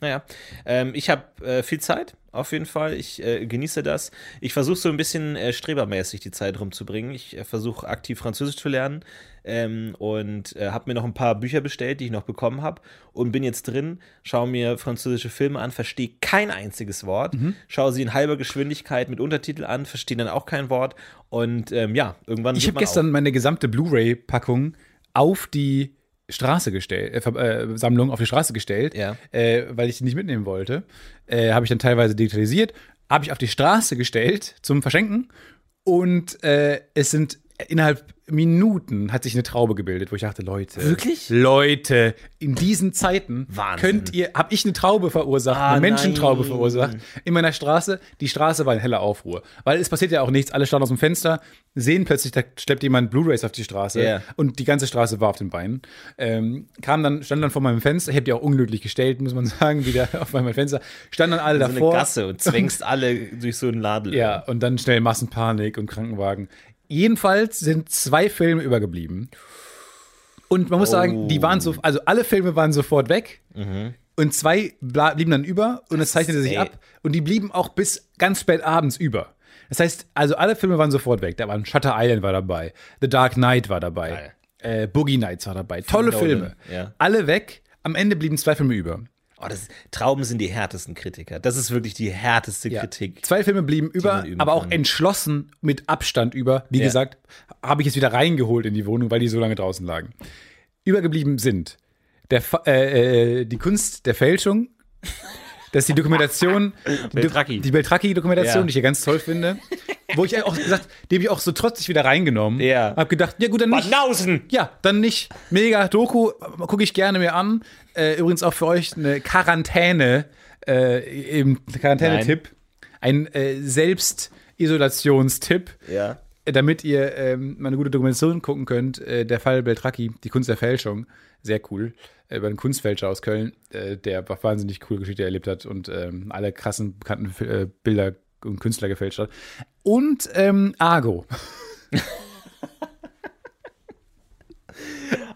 Speaker 4: Naja, ähm, ich habe äh, viel Zeit, auf jeden Fall. Ich äh, genieße das. Ich versuche so ein bisschen äh, strebermäßig die Zeit rumzubringen. Ich äh, versuche aktiv Französisch zu lernen ähm, und äh, habe mir noch ein paar Bücher bestellt, die ich noch bekommen habe und bin jetzt drin, schaue mir französische Filme an, verstehe kein einziges Wort, schaue sie in halber Geschwindigkeit mit Untertitel an, verstehe dann auch kein Wort und ähm, ja, irgendwann
Speaker 2: Ich habe gestern meine gesamte Blu-ray-Packung auf die Straße gestellt, äh, äh, Sammlung auf die Straße gestellt,
Speaker 4: Ja.
Speaker 2: äh, weil ich die nicht mitnehmen wollte. Äh, habe ich dann teilweise digitalisiert, habe ich auf die Straße gestellt zum Verschenken und äh, es sind innerhalb Minuten hat sich eine Traube gebildet, wo ich dachte, Leute,
Speaker 4: Wirklich?
Speaker 2: Leute, in diesen Zeiten
Speaker 4: Wahnsinn.
Speaker 2: könnt ihr, habe ich eine Traube verursacht,
Speaker 4: Ah,
Speaker 2: eine Menschentraube
Speaker 4: nein.
Speaker 2: verursacht in meiner Straße. Die Straße war in heller Aufruhr, weil es passiert ja auch nichts. Alle standen aus dem Fenster, sehen plötzlich, da schleppt jemand Blu-rays auf die Straße
Speaker 4: Ja.
Speaker 2: und die ganze Straße war auf den Beinen. Ähm, kam dann, stand dann vor meinem Fenster. Ich habe die auch unglücklich gestellt, muss man sagen, wieder auf meinem Fenster. Standen dann alle
Speaker 4: so eine
Speaker 2: davor.
Speaker 4: Gasse und zwängst alle durch so einen Laden.
Speaker 2: Ja, und dann schnell Massenpanik und Krankenwagen. Jedenfalls sind zwei Filme übergeblieben. Und man muss sagen, die waren so, also alle Filme waren sofort weg. Und zwei blieben dann über und es zeichnete sich ab. Und die blieben auch bis ganz spät abends über. Das heißt, also alle Filme waren sofort weg. Da waren Shutter Island war dabei, The Dark Knight war dabei, äh, Boogie Nights war dabei. Tolle
Speaker 4: Nolan,
Speaker 2: Filme.
Speaker 4: ja.
Speaker 2: Alle weg. Am Ende blieben zwei Filme über.
Speaker 4: Oh, das, Trauben sind die härtesten Kritiker. Das ist wirklich die härteste
Speaker 2: Ja.
Speaker 4: Kritik.
Speaker 2: Zwei Filme blieben über, aber auch
Speaker 4: kann.
Speaker 2: entschlossen mit Abstand über. Wie
Speaker 4: Ja.
Speaker 2: gesagt, habe ich jetzt wieder reingeholt in die Wohnung, weil die so lange draußen lagen. Übergeblieben sind der, äh, äh, die Kunst der Fälschung. Das ist die Dokumentation, die,
Speaker 4: Beltracchi.
Speaker 2: die Beltracchi-Dokumentation,
Speaker 4: Ja.
Speaker 2: die ich ja ganz toll finde. Wo ich auch gesagt, die habe ich auch so trotzig wieder reingenommen.
Speaker 4: Ja.
Speaker 2: Hab gedacht, ja gut, dann nicht.
Speaker 4: Banausen!
Speaker 2: Ja, dann nicht. Mega Doku, gucke ich gerne mir an. Äh, übrigens auch für euch eine Quarantäne, äh, eben Quarantäne-Tipp. Ein äh, Selbstisolationstipp,
Speaker 4: Ja.
Speaker 2: Damit ihr ähm, mal eine gute Dokumentation gucken könnt. Äh, der Fall Beltracchi, die Kunst der Fälschung. Sehr cool. Äh, über einen Kunstfälscher aus Köln, äh, der wahnsinnig coole Geschichte erlebt hat und ähm, alle krassen, bekannten äh, Bilder und Künstler gefälscht hat. Und ähm, Argo.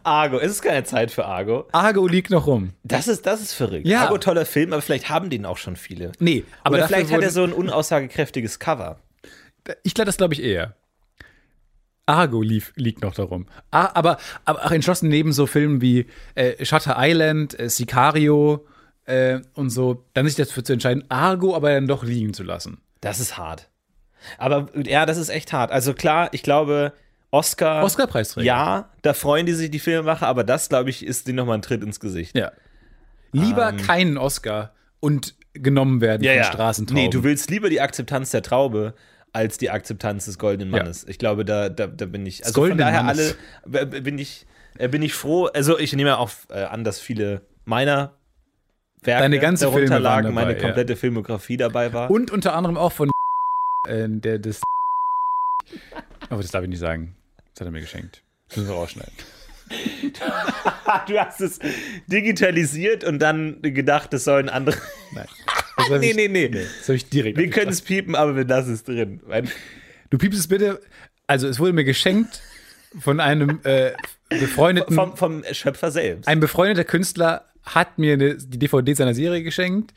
Speaker 4: Argo, es ist keine Zeit für Argo.
Speaker 2: Argo liegt noch rum.
Speaker 4: Das ist, das ist verrückt.
Speaker 2: Ja.
Speaker 4: Argo, toller Film, aber vielleicht haben den auch schon viele.
Speaker 2: Nee, aber
Speaker 4: Oder vielleicht hat er so ein unaussagekräftiges Cover.
Speaker 2: Ich glaube, das glaube ich eher. Argo lief, liegt noch darum. Ah, aber, aber auch entschlossen neben so Filmen wie äh, Shutter Island, äh, Sicario äh, und so, dann sich dafür zu entscheiden, Argo aber dann doch liegen zu lassen.
Speaker 4: Das ist hart. Aber ja, das ist echt hart. Also klar, ich glaube, Oscar.
Speaker 2: Oscar-Preisträger.
Speaker 4: Ja, da freuen die sich die Filmemacher, aber das, glaube ich, ist denen nochmal ein Tritt ins Gesicht.
Speaker 2: Ja. Lieber keinen Oscar und genommen werden von Straßentrauben.
Speaker 4: Nee, du willst lieber die Akzeptanz der Traube als die Akzeptanz des goldenen
Speaker 2: Ja.
Speaker 4: Mannes. Ich glaube, da, da, da bin ich. Also von daher
Speaker 2: Mannes.
Speaker 4: alle bin ich, äh, bin ich froh. Also ich nehme auch äh, an, dass viele meiner Werke
Speaker 2: Deine ganze
Speaker 4: darunter
Speaker 2: Filme
Speaker 4: lagen,
Speaker 2: dabei,
Speaker 4: meine
Speaker 2: ja.
Speaker 4: komplette Filmografie dabei war.
Speaker 2: Und unter anderem auch von äh, der des. Oh, das darf ich nicht sagen. Das hat er mir geschenkt. Das müssen wir rausschneiden.
Speaker 4: du hast es digitalisiert und dann gedacht, das sollen andere.
Speaker 2: Nein. Das hab
Speaker 4: nee,
Speaker 2: ich-
Speaker 4: nee, nee.
Speaker 2: Das habe ich direkt.
Speaker 4: Wir können es piepen, aber wir lassen es drin.
Speaker 2: Du piepst es bitte. Also, es wurde mir geschenkt von einem äh, befreundeten.
Speaker 4: Vom, vom Schöpfer selbst.
Speaker 2: Ein befreundeter Künstler hat mir eine, die DVD seiner Serie geschenkt.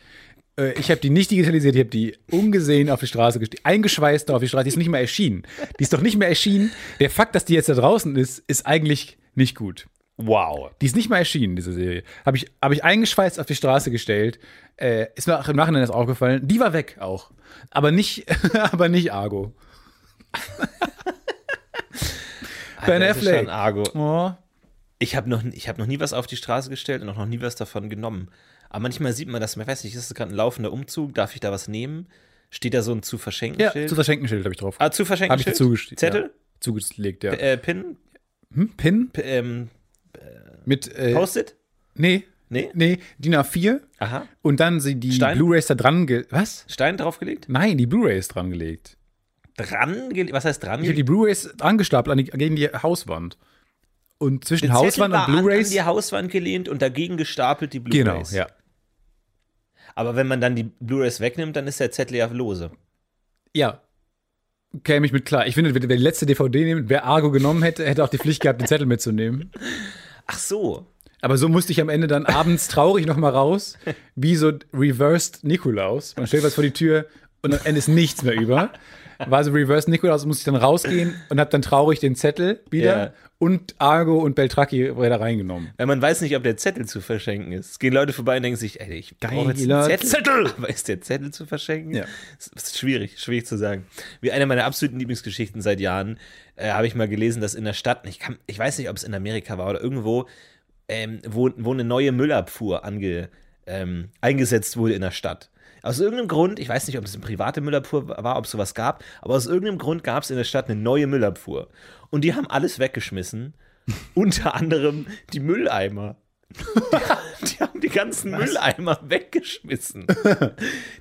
Speaker 2: Äh, Ich habe die nicht digitalisiert, ich habe die ungesehen auf die Straße gestellt, eingeschweißt auf die Straße. Die ist nicht mehr erschienen. Die ist doch nicht mehr erschienen. Der Fakt, dass die jetzt da draußen ist, ist eigentlich nicht gut.
Speaker 4: Wow.
Speaker 2: Die ist nicht mal erschienen, diese Serie. Habe ich, hab ich eingeschweißt auf die Straße gestellt. Äh, ist mir auch im Nachhinein erst aufgefallen. Die war weg auch. Aber nicht, aber nicht Argo. ben
Speaker 4: Das ist schon
Speaker 2: Affleck.
Speaker 4: Argo.
Speaker 2: Oh.
Speaker 4: Ich habe noch, ich hab noch nie was auf die Straße gestellt und auch noch nie was davon genommen. Aber manchmal sieht man das, ich weiß nicht, ist das gerade ein laufender Umzug? Darf ich da was nehmen? Steht da so ein zu verschenken
Speaker 2: Ja,
Speaker 4: Schild?
Speaker 2: zu verschenken Schild habe ich drauf.
Speaker 4: ah, zu verschenken
Speaker 2: Habe ich
Speaker 4: Schild?
Speaker 2: dazu
Speaker 4: Zettel?
Speaker 2: Ja, zugelegt, ja.
Speaker 4: Äh, Pin?
Speaker 2: Hm? Pin?
Speaker 4: P ähm,
Speaker 2: Mit, äh,
Speaker 4: Post-it?
Speaker 2: nee,
Speaker 4: Nee?
Speaker 2: nee, DIN A4
Speaker 4: Aha.
Speaker 2: und dann sie die
Speaker 4: Stein?
Speaker 2: Blu-Rays da dran, ge was?
Speaker 4: Stein draufgelegt?
Speaker 2: Nein, die Blu-Rays dran gelegt.
Speaker 4: Dran? Was heißt dran?
Speaker 2: Ich habe die Blu-Rays angestapelt an die, gegen die Hauswand. Und zwischen
Speaker 4: Der
Speaker 2: Hauswand und
Speaker 4: an, an
Speaker 2: Blu-Rays.
Speaker 4: die Hauswand gelehnt und dagegen gestapelt die
Speaker 2: Genau,
Speaker 4: Blu-rays.
Speaker 2: ja.
Speaker 4: Aber wenn man dann die Blu-rays wegnimmt, dann ist der Zettel ja lose.
Speaker 2: Ja. Käme ich mit klar. Ich finde, wer die letzte DVD nimmt, wer Argo genommen hätte, hätte auch die Pflicht gehabt, den Zettel mitzunehmen.
Speaker 4: Ach so.
Speaker 2: Aber so musste ich am Ende dann abends traurig nochmal raus, wie so reversed Nikolaus. Man stellt was vor die Tür und am Ende ist nichts mehr über. War so reversed Nikolaus, musste ich dann rausgehen und habe dann traurig den Zettel wieder
Speaker 4: Ja.
Speaker 2: und Argo und Beltracchi wieder reingenommen.
Speaker 4: Weil man weiß nicht, ob der Zettel zu verschenken ist. Es gehen Leute vorbei und denken sich, ey, ich brauche jetzt einen Zettel. Aber ist der Zettel zu verschenken?
Speaker 2: Ja.
Speaker 4: Das ist schwierig, schwierig zu sagen. Wie eine meiner absoluten Lieblingsgeschichten seit Jahren äh, habe ich mal gelesen, dass in der Stadt, ich, kann, ich weiß nicht, ob es in Amerika war oder irgendwo, ähm, wo, wo eine neue Müllabfuhr ange, ähm, eingesetzt wurde in der Stadt. Aus irgendeinem Grund, ich weiß nicht, ob es eine private Müllabfuhr war, ob es sowas gab, aber aus irgendeinem Grund gab es in der Stadt eine neue Müllabfuhr. Und die haben alles weggeschmissen, unter anderem die Mülleimer. Die, die haben die ganzen Mülleimer weggeschmissen.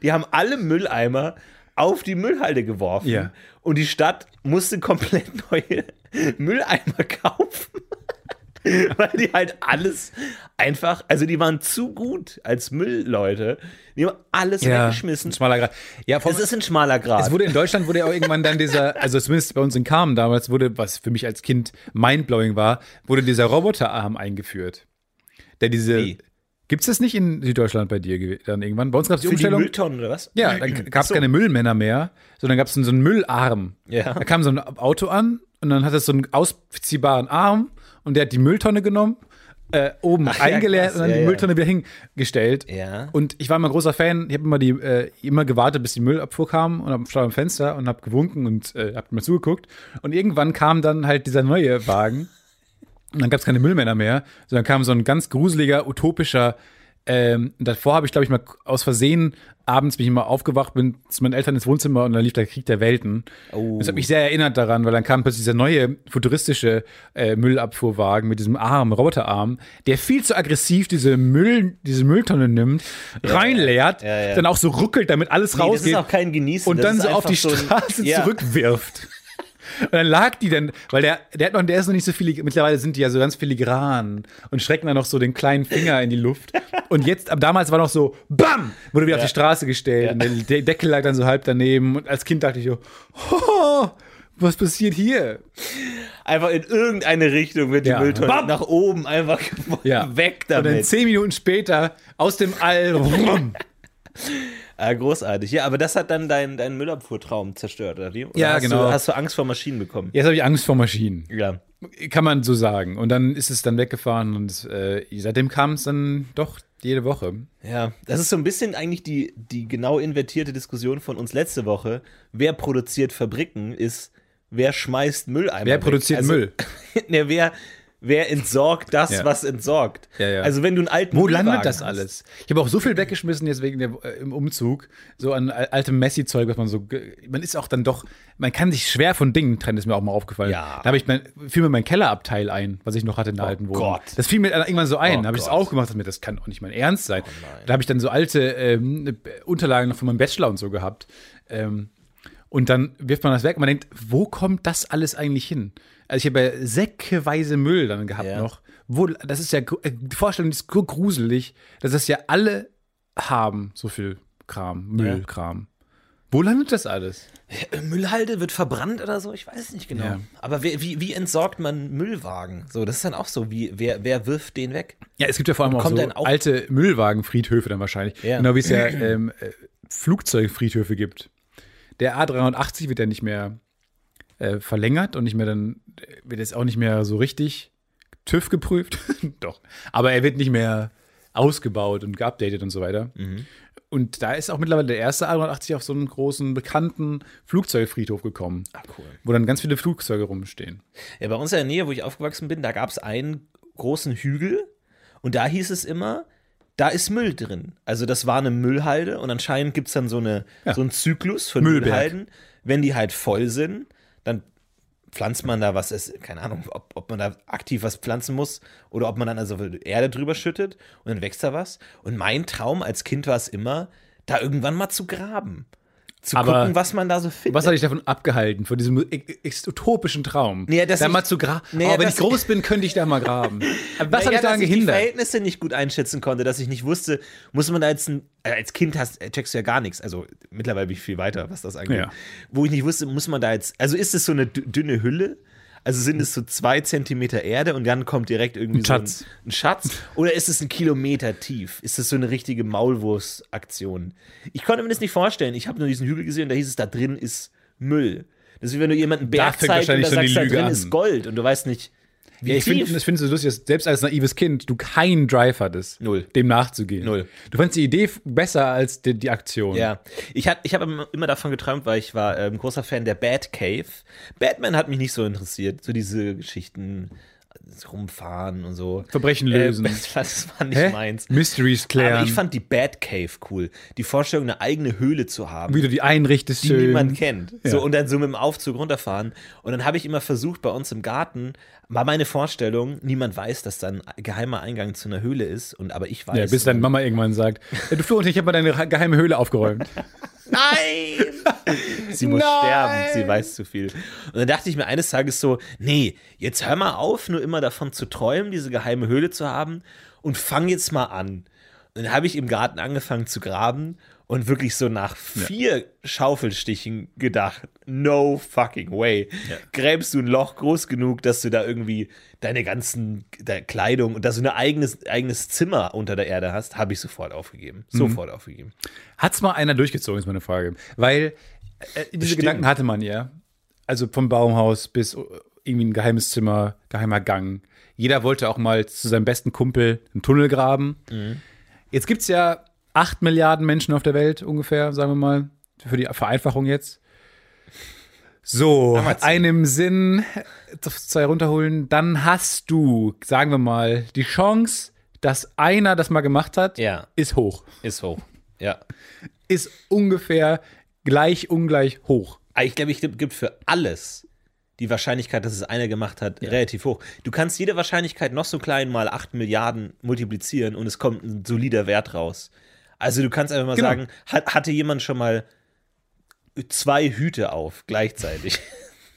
Speaker 4: Die haben alle Mülleimer auf die Müllhalde geworfen.
Speaker 2: Ja.
Speaker 4: Und die Stadt musste komplett neue Mülleimer kaufen. Weil die halt alles einfach, also die waren zu gut als Müllleute. Die haben alles weggeschmissen.
Speaker 2: Ein schmaler Grad. Ja,
Speaker 4: Es ist ein schmaler Grad.
Speaker 2: Es wurde in Deutschland wurde ja auch irgendwann dann dieser, also zumindest bei uns in Kamen damals wurde, was für mich als Kind mindblowing war, wurde dieser Roboterarm eingeführt. Der diese.
Speaker 4: Wie?
Speaker 2: Gibt's das nicht in Süddeutschland bei dir dann irgendwann? Bei uns gab es die
Speaker 4: Für die
Speaker 2: Umstellung.
Speaker 4: Mülltonnen oder was?
Speaker 2: ja, dann gab es
Speaker 4: so.
Speaker 2: keine Müllmänner mehr, sondern gab es so einen Müllarm.
Speaker 4: Ja.
Speaker 2: Da kam so ein Auto an und dann hat es so einen ausziehbaren Arm und der hat die Mülltonne genommen, äh, oben
Speaker 4: Ach ja,
Speaker 2: eingeleert
Speaker 4: krass.
Speaker 2: und dann
Speaker 4: Ja,
Speaker 2: die
Speaker 4: ja.
Speaker 2: Mülltonne wieder hingestellt.
Speaker 4: Ja.
Speaker 2: Und ich war immer ein großer Fan. Ich habe immer die äh, immer gewartet, bis die Müllabfuhr kam und hab- stand am Fenster und habe gewunken und äh, habe mir zugeguckt. Und irgendwann kam dann halt dieser neue Wagen. Und dann gab es keine Müllmänner mehr, sondern kam so ein ganz gruseliger, utopischer. Ähm, davor habe ich, glaube ich, mal aus Versehen abends bin ich mal aufgewacht, bin zu meinen Eltern ins Wohnzimmer und dann lief der Krieg der Welten.
Speaker 4: Oh.
Speaker 2: Das hat mich sehr erinnert daran, weil dann kam plötzlich dieser neue futuristische äh, Müllabfuhrwagen mit diesem Arm, Roboterarm, der viel zu aggressiv diese Müll, diese Mülltonne nimmt, reinleert,
Speaker 4: ja, ja.
Speaker 2: dann auch so ruckelt, damit alles
Speaker 4: Nee, das ist
Speaker 2: rausgeht
Speaker 4: auch kein Genießen.
Speaker 2: und dann so auf die
Speaker 4: so ein-
Speaker 2: Straße
Speaker 4: Ja.
Speaker 2: zurückwirft. Und dann lag die dann, weil der, der hat noch, der ist noch nicht so filig, mittlerweile sind die ja so ganz filigran und strecken dann noch so den kleinen Finger in die Luft. Und jetzt, ab damals war noch so, BAM! Wurde wieder auf die Straße gestellt und der, der Deckel lag dann so halb daneben. Und als Kind dachte ich so, oh, was passiert hier?
Speaker 4: Einfach in irgendeine Richtung wird die
Speaker 2: Ja.
Speaker 4: Mülltonne
Speaker 2: Bam!
Speaker 4: nach oben einfach
Speaker 2: Ja.
Speaker 4: weg
Speaker 2: Und dann
Speaker 4: damit.
Speaker 2: zehn Minuten später aus dem All.
Speaker 4: Ah, großartig. Ja, aber das hat dann deinen dein Müllabfuhrtraum zerstört, oder wie? Oder
Speaker 2: Ja,
Speaker 4: hast
Speaker 2: genau.
Speaker 4: Du, hast du Angst vor Maschinen bekommen?
Speaker 2: jetzt habe ich Angst vor Maschinen.
Speaker 4: Ja.
Speaker 2: Kann man so sagen. Und dann ist es dann weggefahren und äh, seitdem kam es dann doch jede Woche.
Speaker 4: Ja, das ist so ein bisschen eigentlich die, die genau invertierte Diskussion von uns letzte Woche. Wer produziert Fabriken ist, wer schmeißt Mülleimer
Speaker 2: Wer produziert
Speaker 4: also,
Speaker 2: Müll?
Speaker 4: ne, wer, wer entsorgt das,
Speaker 2: Ja.
Speaker 4: was entsorgt?
Speaker 2: Ja, ja.
Speaker 4: Also wenn du einen alten
Speaker 2: Wo
Speaker 4: Müllwagen
Speaker 2: landet das
Speaker 4: hast-
Speaker 2: alles? Ich habe auch so viel weggeschmissen jetzt wegen der, äh, im Umzug, so an al- altem Messi-Zeug, was man so, man ist auch dann doch, man kann sich schwer von Dingen trennen, ist mir auch mal aufgefallen.
Speaker 4: Ja.
Speaker 2: Da habe ich mein, fiel mir mein Kellerabteil ein, was ich noch hatte in der alten Wohnung.
Speaker 4: Gott.
Speaker 2: Das fiel mir irgendwann so ein,
Speaker 4: Oh
Speaker 2: da habe ich es.
Speaker 4: Oh
Speaker 2: aufgemacht und mir, das kann auch nicht mein Ernst sein. da habe ich dann so alte ähm, Unterlagen noch von meinem Bachelor und so gehabt. Ähm, Und dann wirft man das weg und man denkt, wo kommt das alles eigentlich hin? Also ich habe ja säckeweise Müll dann gehabt
Speaker 4: Ja.
Speaker 2: noch. Wo, das ist ja, äh, die Vorstellung ist so gruselig, dass das ja alle haben, so viel Kram, Müllkram. Wo landet das alles?
Speaker 4: Äh, Müllhalde wird verbrannt oder so, ich weiß es nicht genau.
Speaker 2: Ja.
Speaker 4: Aber wer, wie, wie entsorgt man Müllwagen? So, das ist dann auch so, wie, wer, wer wirft den weg?
Speaker 2: Ja, es gibt ja vor allem auch
Speaker 4: Kommt
Speaker 2: so
Speaker 4: auch-
Speaker 2: alte Müllwagenfriedhöfe dann wahrscheinlich.
Speaker 4: Ja.
Speaker 2: Genau wie es ja ähm, äh, Flugzeugfriedhöfe gibt. Der A380 wird ja nicht mehr äh, verlängert und nicht mehr dann, wird jetzt auch nicht mehr so richtig TÜV geprüft. Doch. Aber er wird nicht mehr ausgebaut und geupdatet und so weiter.
Speaker 4: Mhm.
Speaker 2: Und da ist auch mittlerweile der erste A380 auf so einen großen, bekannten Flugzeugfriedhof gekommen,
Speaker 4: Ach, cool.
Speaker 2: wo dann ganz viele Flugzeuge rumstehen.
Speaker 4: Ja, bei uns in der Nähe, wo ich aufgewachsen bin, da gab es einen großen Hügel und da hieß es immer, da ist Müll drin. Also das war eine Müllhalde und anscheinend gibt es dann so, eine, so einen Zyklus von
Speaker 2: Müllberg.
Speaker 4: Müllhalden. Wenn die halt voll sind, pflanzt man da was, ist, keine Ahnung, ob, ob man da aktiv was pflanzen muss oder ob man dann also Erde drüber schüttet und dann wächst da was. Und mein Traum als Kind war es immer, da irgendwann mal zu graben. Zu
Speaker 2: Aber
Speaker 4: gucken, was man da so findet.
Speaker 2: Was hat dich davon abgehalten, von diesem utopischen Traum?
Speaker 4: Nee,
Speaker 2: da
Speaker 4: ich-
Speaker 2: mal zu graben.
Speaker 4: Nee,
Speaker 2: oh, wenn ich groß bin, könnte ich da mal graben. Aber was
Speaker 4: Naja,
Speaker 2: hat dich daran
Speaker 4: dass ich die
Speaker 2: gehindert?
Speaker 4: Verhältnisse nicht gut einschätzen konnte, dass ich nicht wusste, muss man da jetzt ein, äh, als Kind hast, äh, checkst du ja gar nichts. Also mittlerweile bin ich viel weiter, was das angeht.
Speaker 2: Ja.
Speaker 4: Wo ich nicht wusste, muss man da jetzt, also ist es so eine dü- dünne Hülle? Also sind es so zwei Zentimeter Erde und dann kommt direkt irgendwie
Speaker 2: Ein
Speaker 4: so
Speaker 2: Schatz.
Speaker 4: ein, ein Schatz? Oder ist es ein Kilometer tief? Ist es so eine richtige Maulwurfsaktion? Ich konnte mir das nicht vorstellen. Ich habe nur diesen Hügel gesehen und da hieß es, da drin ist Müll. Das ist wie wenn du jemanden Berg zeigst und da sagst, da drin
Speaker 2: an.
Speaker 4: ist Gold und du weißt nicht, wie
Speaker 2: Ja, ich finde das findest du lustig, dass selbst als naives Kind du keinen Drive hattest,
Speaker 4: Null.
Speaker 2: dem nachzugehen.
Speaker 4: Null.
Speaker 2: Du fandst die Idee besser als die, die Aktion.
Speaker 4: Ja, ich, hat, ich habe immer- davon geträumt, weil ich war ähm, großer Fan der Batcave. Batman hat mich nicht so interessiert, so diese Geschichten rumfahren und so.
Speaker 2: Verbrechen lösen.
Speaker 4: Äh, das, war nicht
Speaker 2: Hä?
Speaker 4: meins.
Speaker 2: Mysteries klären.
Speaker 4: Aber ich fand die Batcave cool. Die Vorstellung, eine eigene Höhle zu haben.
Speaker 2: wie du die einrichtest
Speaker 4: die
Speaker 2: schön.
Speaker 4: niemand kennt.
Speaker 2: Ja.
Speaker 4: So, und dann so mit dem Aufzug runterfahren. Und dann habe ich immer versucht, bei uns im Garten, war meine Vorstellung, niemand weiß, dass da ein geheimer Eingang zu einer Höhle ist. Und aber ich weiß.
Speaker 2: ja, bis deine Mama irgendwann sagt, "Ja, du Florentin, ich habe mal deine geheime Höhle aufgeräumt.
Speaker 4: Nein! Sie muss
Speaker 2: Nein!
Speaker 4: sterben, sie weiß zu viel. Und dann dachte ich mir eines Tages so, nee, jetzt hör mal auf, nur immer davon zu träumen, diese geheime Höhle zu haben und fang jetzt mal an. Und dann habe ich im Garten angefangen zu graben und wirklich so nach vier Schaufelstichen gedacht, no fucking way. Gräbst du ein Loch groß genug, dass du da irgendwie deine ganzen deine Kleidung und da so ein eigenes, eigenes Zimmer unter der Erde hast, habe ich sofort aufgegeben. Sofort aufgegeben.
Speaker 2: Hat's mal einer durchgezogen, ist meine Frage. Weil äh, diese
Speaker 4: Bestimmt.
Speaker 2: Gedanken hatte man ja. Also vom Baumhaus bis äh, irgendwie ein geheimes Zimmer, geheimer Gang. Jeder wollte auch mal zu seinem besten Kumpel einen Tunnel graben. Jetzt gibt's ja acht Milliarden Menschen auf der Welt ungefähr, sagen wir mal, für die Vereinfachung jetzt. So, einem Sinn, zwei runterholen, dann hast du, sagen wir mal, die Chance, dass einer das mal gemacht hat,
Speaker 4: Ja.
Speaker 2: ist hoch
Speaker 4: Ist hoch. Ja.
Speaker 2: ist ungefähr gleich ungleich hoch.
Speaker 4: Aber Ich glaube, ich gibt für alles die Wahrscheinlichkeit, dass es einer gemacht hat, relativ hoch. Du kannst jede Wahrscheinlichkeit noch so klein mal 8 Milliarden multiplizieren und es kommt ein solider Wert raus. Also du kannst einfach mal
Speaker 2: Genau.
Speaker 4: sagen, hat, hatte jemand schon mal zwei Hüte auf gleichzeitig?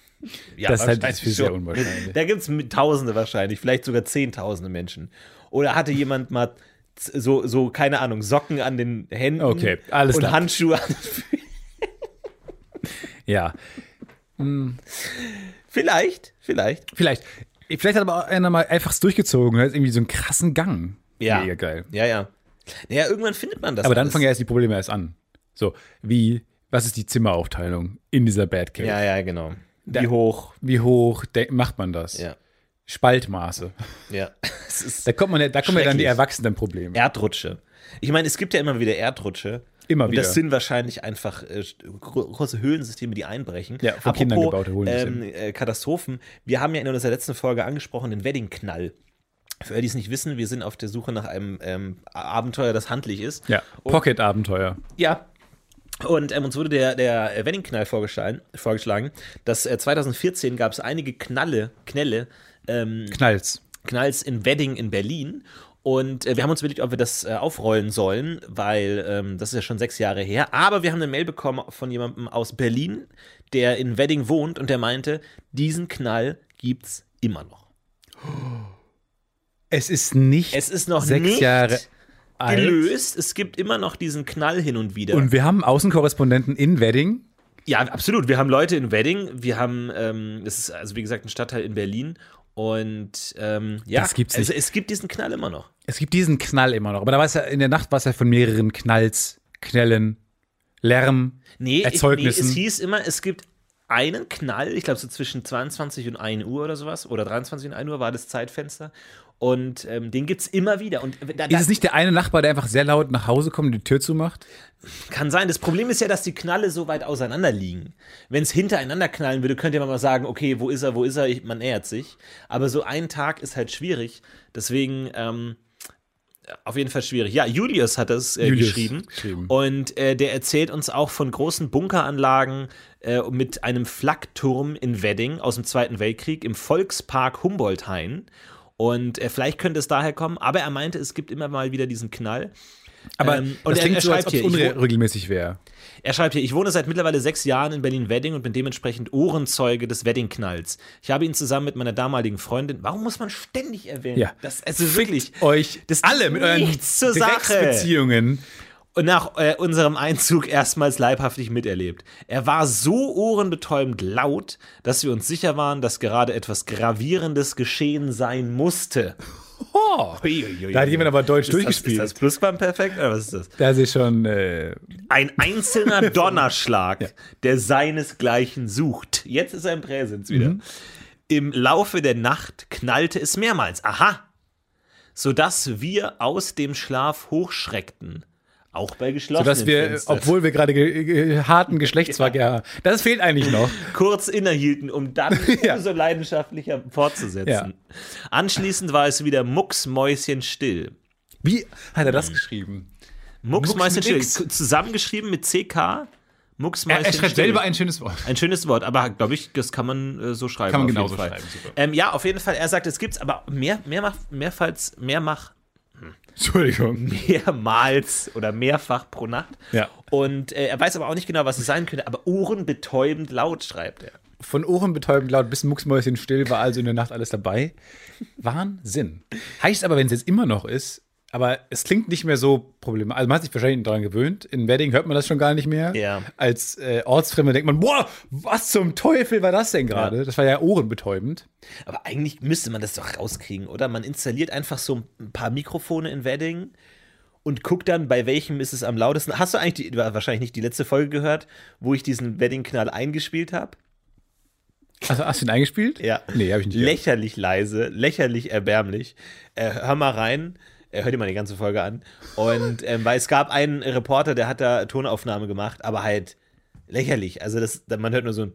Speaker 4: ja,
Speaker 2: das ist halt sehr unwahrscheinlich.
Speaker 4: Da gibt es Tausende wahrscheinlich, vielleicht sogar Zehntausende Menschen. Oder hatte jemand mal so, so keine Ahnung, Socken an den Händen
Speaker 2: Okay, alles
Speaker 4: und
Speaker 2: klar.
Speaker 4: Handschuhe an den Füßen?
Speaker 2: Ja,
Speaker 4: Vielleicht, vielleicht.
Speaker 2: vielleicht. Vielleicht hat aber auch einer mal einfach durchgezogen. Hat irgendwie so einen krassen Gang.
Speaker 4: Ja.
Speaker 2: Mega geil.
Speaker 4: Ja, ja. Ja, irgendwann findet man das.
Speaker 2: Aber dann fangen ja erst die Probleme erst an. So, wie, was ist die Zimmeraufteilung in dieser Batcave?
Speaker 4: Ja, ja, genau. Wie
Speaker 2: Da-
Speaker 4: hoch?
Speaker 2: Wie hoch macht man das?
Speaker 4: Ja.
Speaker 2: Spaltmaße.
Speaker 4: Ja.
Speaker 2: Da kommt man, da kommen ja dann die. Erwachsenenprobleme.
Speaker 4: Erdrutsche. Ich meine, es gibt ja immer wieder Erdrutsche.
Speaker 2: Immer
Speaker 4: und
Speaker 2: wieder.
Speaker 4: das sind wahrscheinlich einfach äh, gro große Höhlensysteme, die einbrechen.
Speaker 2: Ja, von Kindern gebaute Höhlensysteme.
Speaker 4: Ähm, äh, Katastrophen. Wir haben ja in unserer letzten Folge angesprochen den Weddingknall. Für alle, die es nicht wissen, wir sind auf der Suche nach einem ähm, Abenteuer, das handlich ist.
Speaker 2: Ja, Pocket-Abenteuer.
Speaker 4: Ja. Und ähm, uns wurde der, der äh, Wedding-Knall vorgeschlagen, vorgeschlagen dass äh, 2014 gab es einige Knalle, Knälle, ähm,
Speaker 2: Knallt's.
Speaker 4: Knalls in Wedding in Berlin. Und äh, wir haben uns überlegt, ob wir das äh, aufrollen sollen, weil ähm, das ist ja schon sechs Jahre her. Aber wir haben eine Mail bekommen von jemandem aus Berlin, der in Wedding wohnt und der meinte, diesen Knall gibt's immer noch.
Speaker 2: Es ist nicht
Speaker 4: Es ist noch
Speaker 2: sechs
Speaker 4: nicht
Speaker 2: Jahre alt.
Speaker 4: gelöst. Es gibt immer noch diesen Knall hin und wieder.
Speaker 2: Und wir haben Außenkorrespondenten in Wedding.
Speaker 4: Ja, absolut. Wir haben Leute in Wedding, wir haben, ähm, das ist also wie gesagt ein Stadtteil in Berlin und ähm, ja,
Speaker 2: Das gibt's
Speaker 4: also
Speaker 2: nicht.
Speaker 4: es gibt diesen Knall immer noch.
Speaker 2: Es gibt diesen Knall immer noch. Aber da war es ja in der Nacht war es ja von mehreren Knalls, Knellen, Lärm,
Speaker 4: Nee, ich, nee,
Speaker 2: Erzeugnissen.
Speaker 4: es hieß immer, es gibt einen Knall, ich glaube so zwischen 22 und 1 Uhr oder sowas, oder 23 und 1 Uhr war das Zeitfenster. Und ähm, den gibt es immer wieder. Und da, da
Speaker 2: ist es nicht der eine Nachbar, der einfach sehr laut nach Hause kommt und die Tür zumacht?
Speaker 4: kann sein. Das Problem ist ja, dass die Knalle so weit auseinander liegen. Wenn es hintereinander knallen würde, könnte man mal sagen, okay, wo ist er, wo ist er, man nähert sich. Aber so ein Tag ist halt schwierig. Deswegen, ähm, auf jeden Fall schwierig. Ja, Julius hat das äh,
Speaker 2: Julius
Speaker 4: geschrieben.
Speaker 2: geschrieben.
Speaker 4: Und äh, der erzählt uns auch von großen Bunkeranlagen äh, mit einem Flakturm in Wedding aus dem Zweiten Weltkrieg im Volkspark Humboldthain. Und äh, vielleicht könnte es daher kommen, aber er meinte, es gibt immer mal wieder diesen Knall.
Speaker 2: Aber
Speaker 4: Ähm, und
Speaker 2: das
Speaker 4: er-
Speaker 2: klingt
Speaker 4: er
Speaker 2: so, als
Speaker 4: schreibt
Speaker 2: ob es unregelmäßig wäre.
Speaker 4: Er schreibt hier, ich wohne seit mittlerweile sechs Jahren in Berlin-Wedding und bin dementsprechend Ohrenzeuge des Wedding-Knalls. Ich habe ihn zusammen mit meiner damaligen Freundin, warum muss man ständig erwähnen?
Speaker 2: Ja.
Speaker 4: Das, also wirklich,
Speaker 2: Euch
Speaker 4: das
Speaker 2: alle mit euren
Speaker 4: nichts Und nach äh, unserem Einzug erstmals leibhaftig miterlebt. Er war so ohrenbetäubend laut, dass wir uns sicher waren, dass gerade etwas Gravierendes geschehen sein musste.
Speaker 2: Oh, da hat jemand aber deutsch
Speaker 4: Ist das,
Speaker 2: durchgespielt.
Speaker 4: ist das Plusquamperfekt oder was ist das?
Speaker 2: Da ist schon, äh,
Speaker 4: Ein einzelner Donnerschlag, der seinesgleichen sucht. Jetzt ist er im Präsens wieder.
Speaker 2: Mhm.
Speaker 4: Im Laufe der Nacht knallte es mehrmals. Aha! Sodass wir aus dem Schlaf hochschreckten. Auch bei geschlossenen
Speaker 2: sodass wir,
Speaker 4: Fenstern.
Speaker 2: obwohl wir gerade ge ge harten Geschlechtsverkehr haben. Das fehlt eigentlich noch.
Speaker 4: kurz innehielten, um dann
Speaker 2: Ja.
Speaker 4: umso leidenschaftlicher fortzusetzen.
Speaker 2: Ja.
Speaker 4: Anschließend war es wieder mucksmäuschenstill.
Speaker 2: Wie hat er das geschrieben?
Speaker 4: Mucksmäuschenstill.
Speaker 2: Mucks mit X.
Speaker 4: Zusammengeschrieben mit CK.
Speaker 2: Er,
Speaker 4: Mucksmäuschenstill.
Speaker 2: er schreibt selber ein schönes Wort.
Speaker 4: Ein schönes Wort, aber glaube ich, das kann man äh, so schreiben.
Speaker 2: Kann man genauso schreiben.
Speaker 4: Ähm, ja, auf jeden Fall. Er sagt, es gibt's, aber mehr, mehrmach, mehrfalls, mehrmach,
Speaker 2: Entschuldigung.
Speaker 4: mehrmals oder mehrfach pro Nacht.
Speaker 2: Ja.
Speaker 4: Und äh, er weiß aber auch nicht genau, was es sein könnte, aber ohrenbetäubend laut schreibt er.
Speaker 2: Von ohrenbetäubend laut bis Mucksmäuschen still war also in der Nacht alles dabei. Wahnsinn. Heißt aber, wenn es jetzt immer noch ist, aber es klingt nicht mehr so problematisch. Also man hat sich wahrscheinlich daran gewöhnt. In Wedding hört man das schon gar nicht mehr.
Speaker 4: Ja.
Speaker 2: Als äh, Ortsfremde denkt man, boah, was zum Teufel war das denn gerade? Das war ja ohrenbetäubend.
Speaker 4: Aber eigentlich müsste man das doch rauskriegen, oder? Man installiert einfach so ein paar Mikrofone in Wedding und guckt dann, bei welchem ist es am lautesten. Hast du eigentlich die, wahrscheinlich nicht die letzte Folge gehört, wo ich diesen Wedding-Knall eingespielt habe?
Speaker 2: Also hast du ihn eingespielt?
Speaker 4: Ja.
Speaker 2: Nee, habe ich nicht. gehört.
Speaker 4: Lächerlich leise, lächerlich erbärmlich. Äh, hör mal rein. Hör dir mal die ganze Folge an. Und ähm, weil es gab einen Reporter, der hat da Tonaufnahme gemacht, aber halt lächerlich. Also das, man hört nur so ein.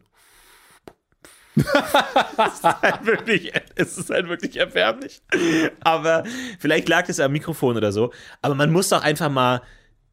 Speaker 4: es, ist halt wirklich, es ist halt wirklich erbärmlich. Aber vielleicht lag es am Mikrofon oder so. Aber man muss doch einfach mal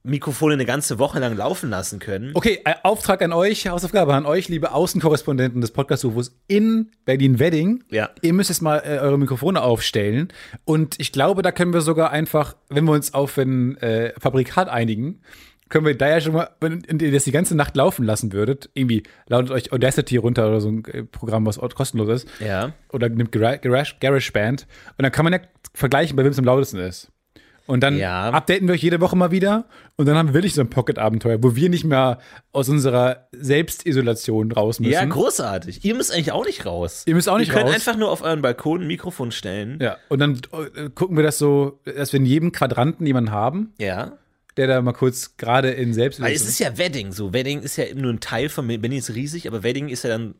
Speaker 4: Mikrofone eine ganze Woche lang laufen lassen können.
Speaker 2: Okay, äh, Auftrag an euch, Hausaufgabe an euch, liebe Außenkorrespondenten des Podcast-UFOs in Berlin-Wedding.
Speaker 4: Ja.
Speaker 2: Ihr müsst jetzt mal äh, eure Mikrofone aufstellen. Und ich glaube, da können wir sogar einfach, wenn wir uns auf ein äh, Fabrikat einigen, können wir da ja schon mal, wenn ihr das die ganze Nacht laufen lassen würdet, irgendwie ladet euch Audacity runter oder so ein äh, Programm, was kostenlos ist.
Speaker 4: Ja.
Speaker 2: Oder nimmt Gara- Garage, GarageBand. Und dann kann man ja vergleichen, bei wem es am lautesten ist. Und dann
Speaker 4: Ja.
Speaker 2: updaten wir euch jede Woche mal wieder. Und dann haben wir wirklich so ein Pocket-Abenteuer, wo wir nicht mehr aus unserer Selbstisolation raus müssen.
Speaker 4: Ja, großartig. Ihr müsst eigentlich auch nicht raus.
Speaker 2: Ihr müsst auch nicht
Speaker 4: Ihr könnt
Speaker 2: raus.
Speaker 4: einfach nur auf euren Balkon ein Mikrofon stellen.
Speaker 2: Ja, und dann äh, gucken wir das so, dass wir in jedem Quadranten jemanden haben,
Speaker 4: Ja.
Speaker 2: der da mal kurz gerade in
Speaker 4: Weil
Speaker 2: Selbstisolation
Speaker 4: es ist ja Wedding so. Wedding ist ja nur ein Teil von Wedding ist riesig, aber Wedding ist ja dann,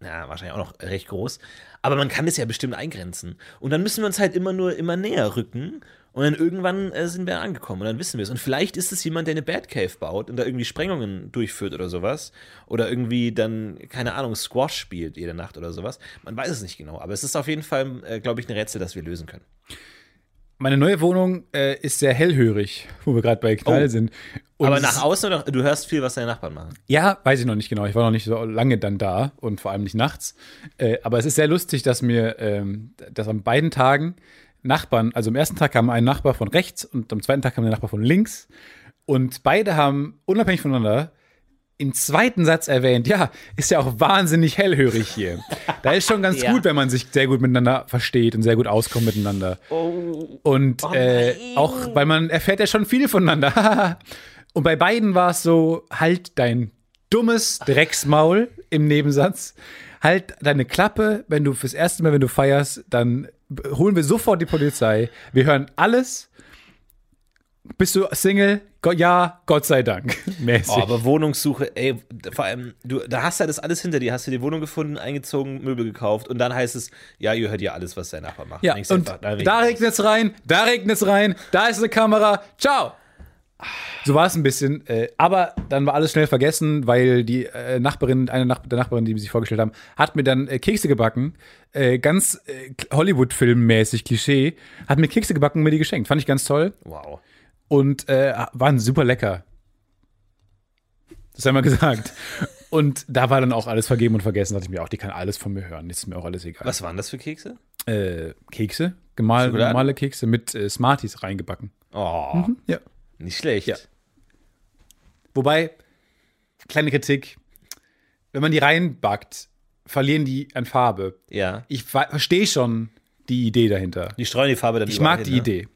Speaker 4: na, wahrscheinlich auch noch recht groß. Aber man kann es ja bestimmt eingrenzen. Und dann müssen wir uns halt immer nur immer näher rücken. Und dann irgendwann äh, sind wir angekommen und dann wissen wir es. Und vielleicht ist es jemand, der eine Batcave baut und da irgendwie Sprengungen durchführt oder sowas. Oder irgendwie dann, keine Ahnung, Squash spielt jede Nacht oder sowas. Man weiß es nicht genau. Aber es ist auf jeden Fall, äh, glaube ich, ein Rätsel, das wir lösen können.
Speaker 2: Meine neue Wohnung äh, ist sehr hellhörig, wo wir gerade bei Knall
Speaker 4: Oh.
Speaker 2: sind. Und
Speaker 4: aber nach außen oder du hörst viel, was deine Nachbarn machen.
Speaker 2: Ja, weiß ich noch nicht genau. Ich war noch nicht so lange dann da und vor allem nicht nachts. Äh, aber es ist sehr lustig, dass mir, ähm, dass an beiden Tagen Nachbarn, also am ersten Tag kam ein Nachbar von rechts und am zweiten Tag kam der Nachbar von links. Und beide haben unabhängig voneinander im zweiten Satz erwähnt, ja, ist ja auch wahnsinnig hellhörig hier. Da ist schon ganz
Speaker 4: Ja.
Speaker 2: gut, wenn man sich sehr gut miteinander versteht und sehr gut auskommt miteinander. Und äh, auch, weil man erfährt ja schon viel voneinander. und bei beiden war es so, halt dein dummes Drecksmaul im Nebensatz. Halt deine Klappe, wenn du fürs erste Mal, wenn du feierst, dann holen wir sofort die Polizei. Wir hören alles. Bist du Single? Ja, Gott sei Dank. Mäßig.
Speaker 4: Oh, aber Wohnungssuche, ey, vor allem, du, da hast du ja das alles hinter dir, hast du die Wohnung gefunden, eingezogen, Möbel gekauft und dann heißt es, ja, ihr hört ja alles, was der Nachbar macht.
Speaker 2: ja, und
Speaker 4: einfach,
Speaker 2: da
Speaker 4: regnet es
Speaker 2: rein, da regnet es rein, da ist eine Kamera. Ciao. So war es ein bisschen, äh, aber dann war alles schnell vergessen, weil die äh, Nachbarin, eine Nach der Nachbarin, die sie sich vorgestellt haben, hat mir dann äh, Kekse gebacken, äh, ganz äh, Hollywood-Film-mäßig Klischee, hat mir Kekse gebacken und mir die geschenkt. Fand ich ganz toll
Speaker 4: Wow.
Speaker 2: und äh, waren super lecker. Das haben wir gesagt. Und da war dann auch alles vergeben und vergessen. Da dachte ich mir auch, die kann alles von mir hören. Jetzt ist mir auch alles egal.
Speaker 4: Was waren das für Kekse?
Speaker 2: Kekse,
Speaker 4: Schokolade?
Speaker 2: normale Kekse mit Smarties reingebacken.
Speaker 4: Oh,
Speaker 2: Ja.
Speaker 4: Nicht schlecht.
Speaker 2: Ja. Wobei, kleine Kritik, wenn man die reinbackt, verlieren die an Farbe.
Speaker 4: Ja.
Speaker 2: Ich ver- verstehe schon die Idee dahinter.
Speaker 4: Die streuen die Farbe dann
Speaker 2: Ich mag die
Speaker 4: hin, ne?
Speaker 2: Idee.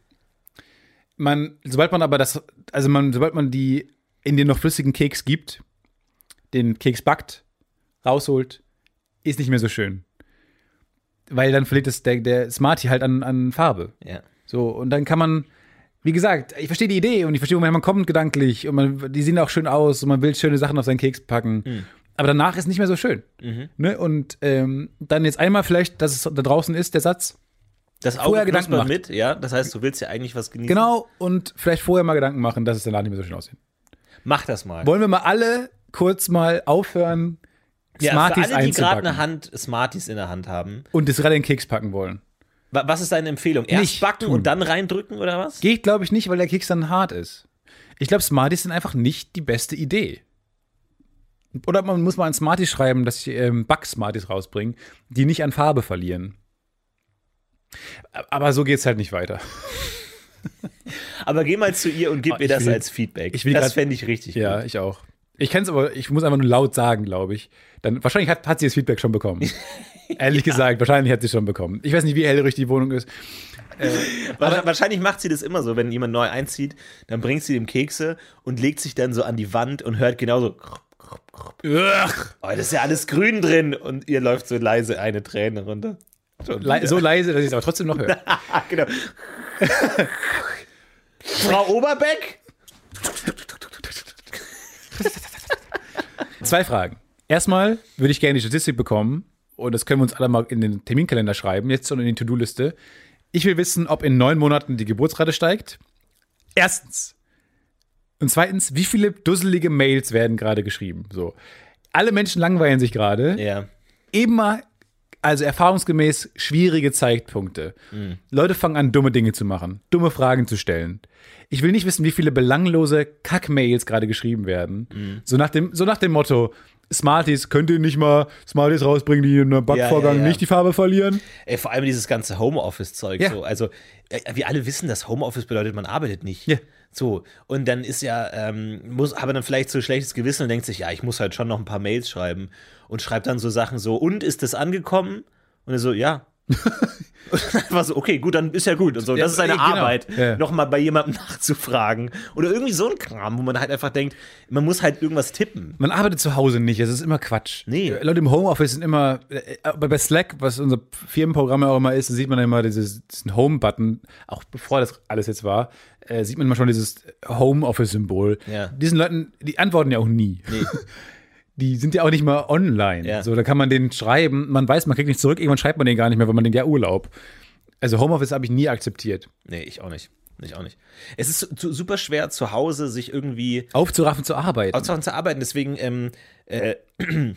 Speaker 2: Man, sobald man aber das, also man, sobald man die in den noch flüssigen Keks gibt, den Keks backt, rausholt, ist nicht mehr so schön. Weil dann verliert es der, der Smartie halt an, an Farbe.
Speaker 4: Ja.
Speaker 2: So, und dann kann man, wie gesagt, ich verstehe die Idee und ich verstehe, woher man kommt gedanklich und man, die sehen auch schön aus und man will schöne Sachen auf seinen Keks packen.
Speaker 4: Mhm.
Speaker 2: Aber danach ist nicht mehr so schön. Ne? Und ähm, dann jetzt einmal vielleicht, dass es da draußen ist, der Satz.
Speaker 4: Das Auge
Speaker 2: Vorher Gedanken macht.
Speaker 4: mit, ja. Das heißt, du willst ja eigentlich was genießen.
Speaker 2: Genau, und vielleicht vorher mal Gedanken machen, dass es danach nicht mehr so schön aussieht.
Speaker 4: Mach das mal.
Speaker 2: Wollen wir mal alle kurz mal aufhören,
Speaker 4: ja,
Speaker 2: Smarties
Speaker 4: für alle, die gerade eine Hand, Smarties in der Hand haben.
Speaker 2: und das gerade in den Keks packen wollen?
Speaker 4: Wa- Was ist deine Empfehlung? Erst
Speaker 2: Nicht
Speaker 4: backen
Speaker 2: tun.
Speaker 4: und dann reindrücken oder was?
Speaker 2: Geht, glaube ich, nicht, weil der Keks dann hart ist. Ich glaube, Smarties sind einfach nicht die beste Idee. Oder man muss mal an Smarties schreiben, dass ich ähm, Back-Smarties rausbringen, die nicht an Farbe verlieren. Aber so geht's halt nicht weiter.
Speaker 4: Aber geh mal zu ihr und gib
Speaker 2: Oh,
Speaker 4: mir das
Speaker 2: will-
Speaker 4: als Feedback.
Speaker 2: ich will
Speaker 4: das fände ich richtig
Speaker 2: Ja,
Speaker 4: gut.
Speaker 2: ich auch. Ich kann es aber, ich muss einfach nur laut sagen, glaube ich. Dann, wahrscheinlich hat, hat sie das Feedback schon bekommen. Ehrlich gesagt, wahrscheinlich hat sie schon bekommen. Ich weiß nicht, wie hellrig die Wohnung ist.
Speaker 4: Wa- Wahrscheinlich macht sie das immer so, wenn jemand neu einzieht, dann bringt sie dem Kekse und legt sich dann so an die Wand und hört genauso.
Speaker 2: Ugh.
Speaker 4: Oh, das ist ja alles grün drin und ihr läuft so leise eine Träne runter.
Speaker 2: Le so leise, dass ich es aber trotzdem noch höre.
Speaker 4: Genau. Frau Oberbeck?
Speaker 2: Zwei Fragen. Erstmal würde ich gerne die Statistik bekommen, und das können wir uns alle mal in den Terminkalender schreiben, jetzt schon in die To-Do-Liste. Ich will wissen, ob in neun Monaten die Geburtsrate steigt. Erstens. Und zweitens, wie viele dusselige Mails werden gerade geschrieben? So. Alle Menschen langweilen sich gerade.
Speaker 4: Ja.
Speaker 2: Immer, also erfahrungsgemäß, schwierige Zeitpunkte. Leute fangen an, dumme Dinge zu machen, dumme Fragen zu stellen. Ich will nicht wissen, wie viele belanglose Kack-Mails gerade geschrieben werden. So, nach dem, so nach dem Motto, Smarties, könnt ihr nicht mal Smarties rausbringen, die in einem Backvorgang
Speaker 4: ja, ja.
Speaker 2: nicht die Farbe verlieren?
Speaker 4: Ey, vor allem dieses ganze Homeoffice-Zeug.
Speaker 2: Ja.
Speaker 4: So. Also, äh, wir alle wissen, dass Homeoffice bedeutet, man arbeitet nicht.
Speaker 2: Ja.
Speaker 4: So, und dann ist ja, ähm, muss, aber dann vielleicht so ein schlechtes Gewissen und denkt sich, ja, ich muss halt schon noch ein paar Mails schreiben. Und schreibt dann so Sachen so, und ist das angekommen? Und er so, ja. einfach so, okay, gut, dann ist ja gut. Und so,
Speaker 2: Ja,
Speaker 4: das ist seine
Speaker 2: ey, genau.
Speaker 4: Arbeit,
Speaker 2: Ja.
Speaker 4: nochmal bei jemandem nachzufragen. Oder irgendwie so ein Kram, wo man halt einfach denkt, man muss halt irgendwas tippen.
Speaker 2: Man arbeitet zu Hause nicht, es ist immer Quatsch.
Speaker 4: Nee.
Speaker 2: Leute im Homeoffice sind immer, äh, aber bei Slack, was unser Firmenprogramm ja auch immer ist, sieht man immer dieses, diesen Home-Button, auch bevor das alles jetzt war, äh, sieht man immer schon dieses Homeoffice-Symbol.
Speaker 4: Ja.
Speaker 2: Diesen Leuten, die antworten ja auch nie.
Speaker 4: Nee.
Speaker 2: Die sind ja auch nicht mal online.
Speaker 4: Ja.
Speaker 2: So, da kann man denen schreiben, man weiß, man kriegt nicht zurück, irgendwann schreibt man den gar nicht mehr, weil man denkt, ja, Urlaub. Also Homeoffice habe ich nie akzeptiert.
Speaker 4: Nee, ich auch nicht. Ich auch nicht. Es ist su- super schwer, zu Hause sich irgendwie
Speaker 2: Aufzuraffen zur Arbeit.
Speaker 4: auszuhauen zu arbeiten. Deswegen ähm, äh,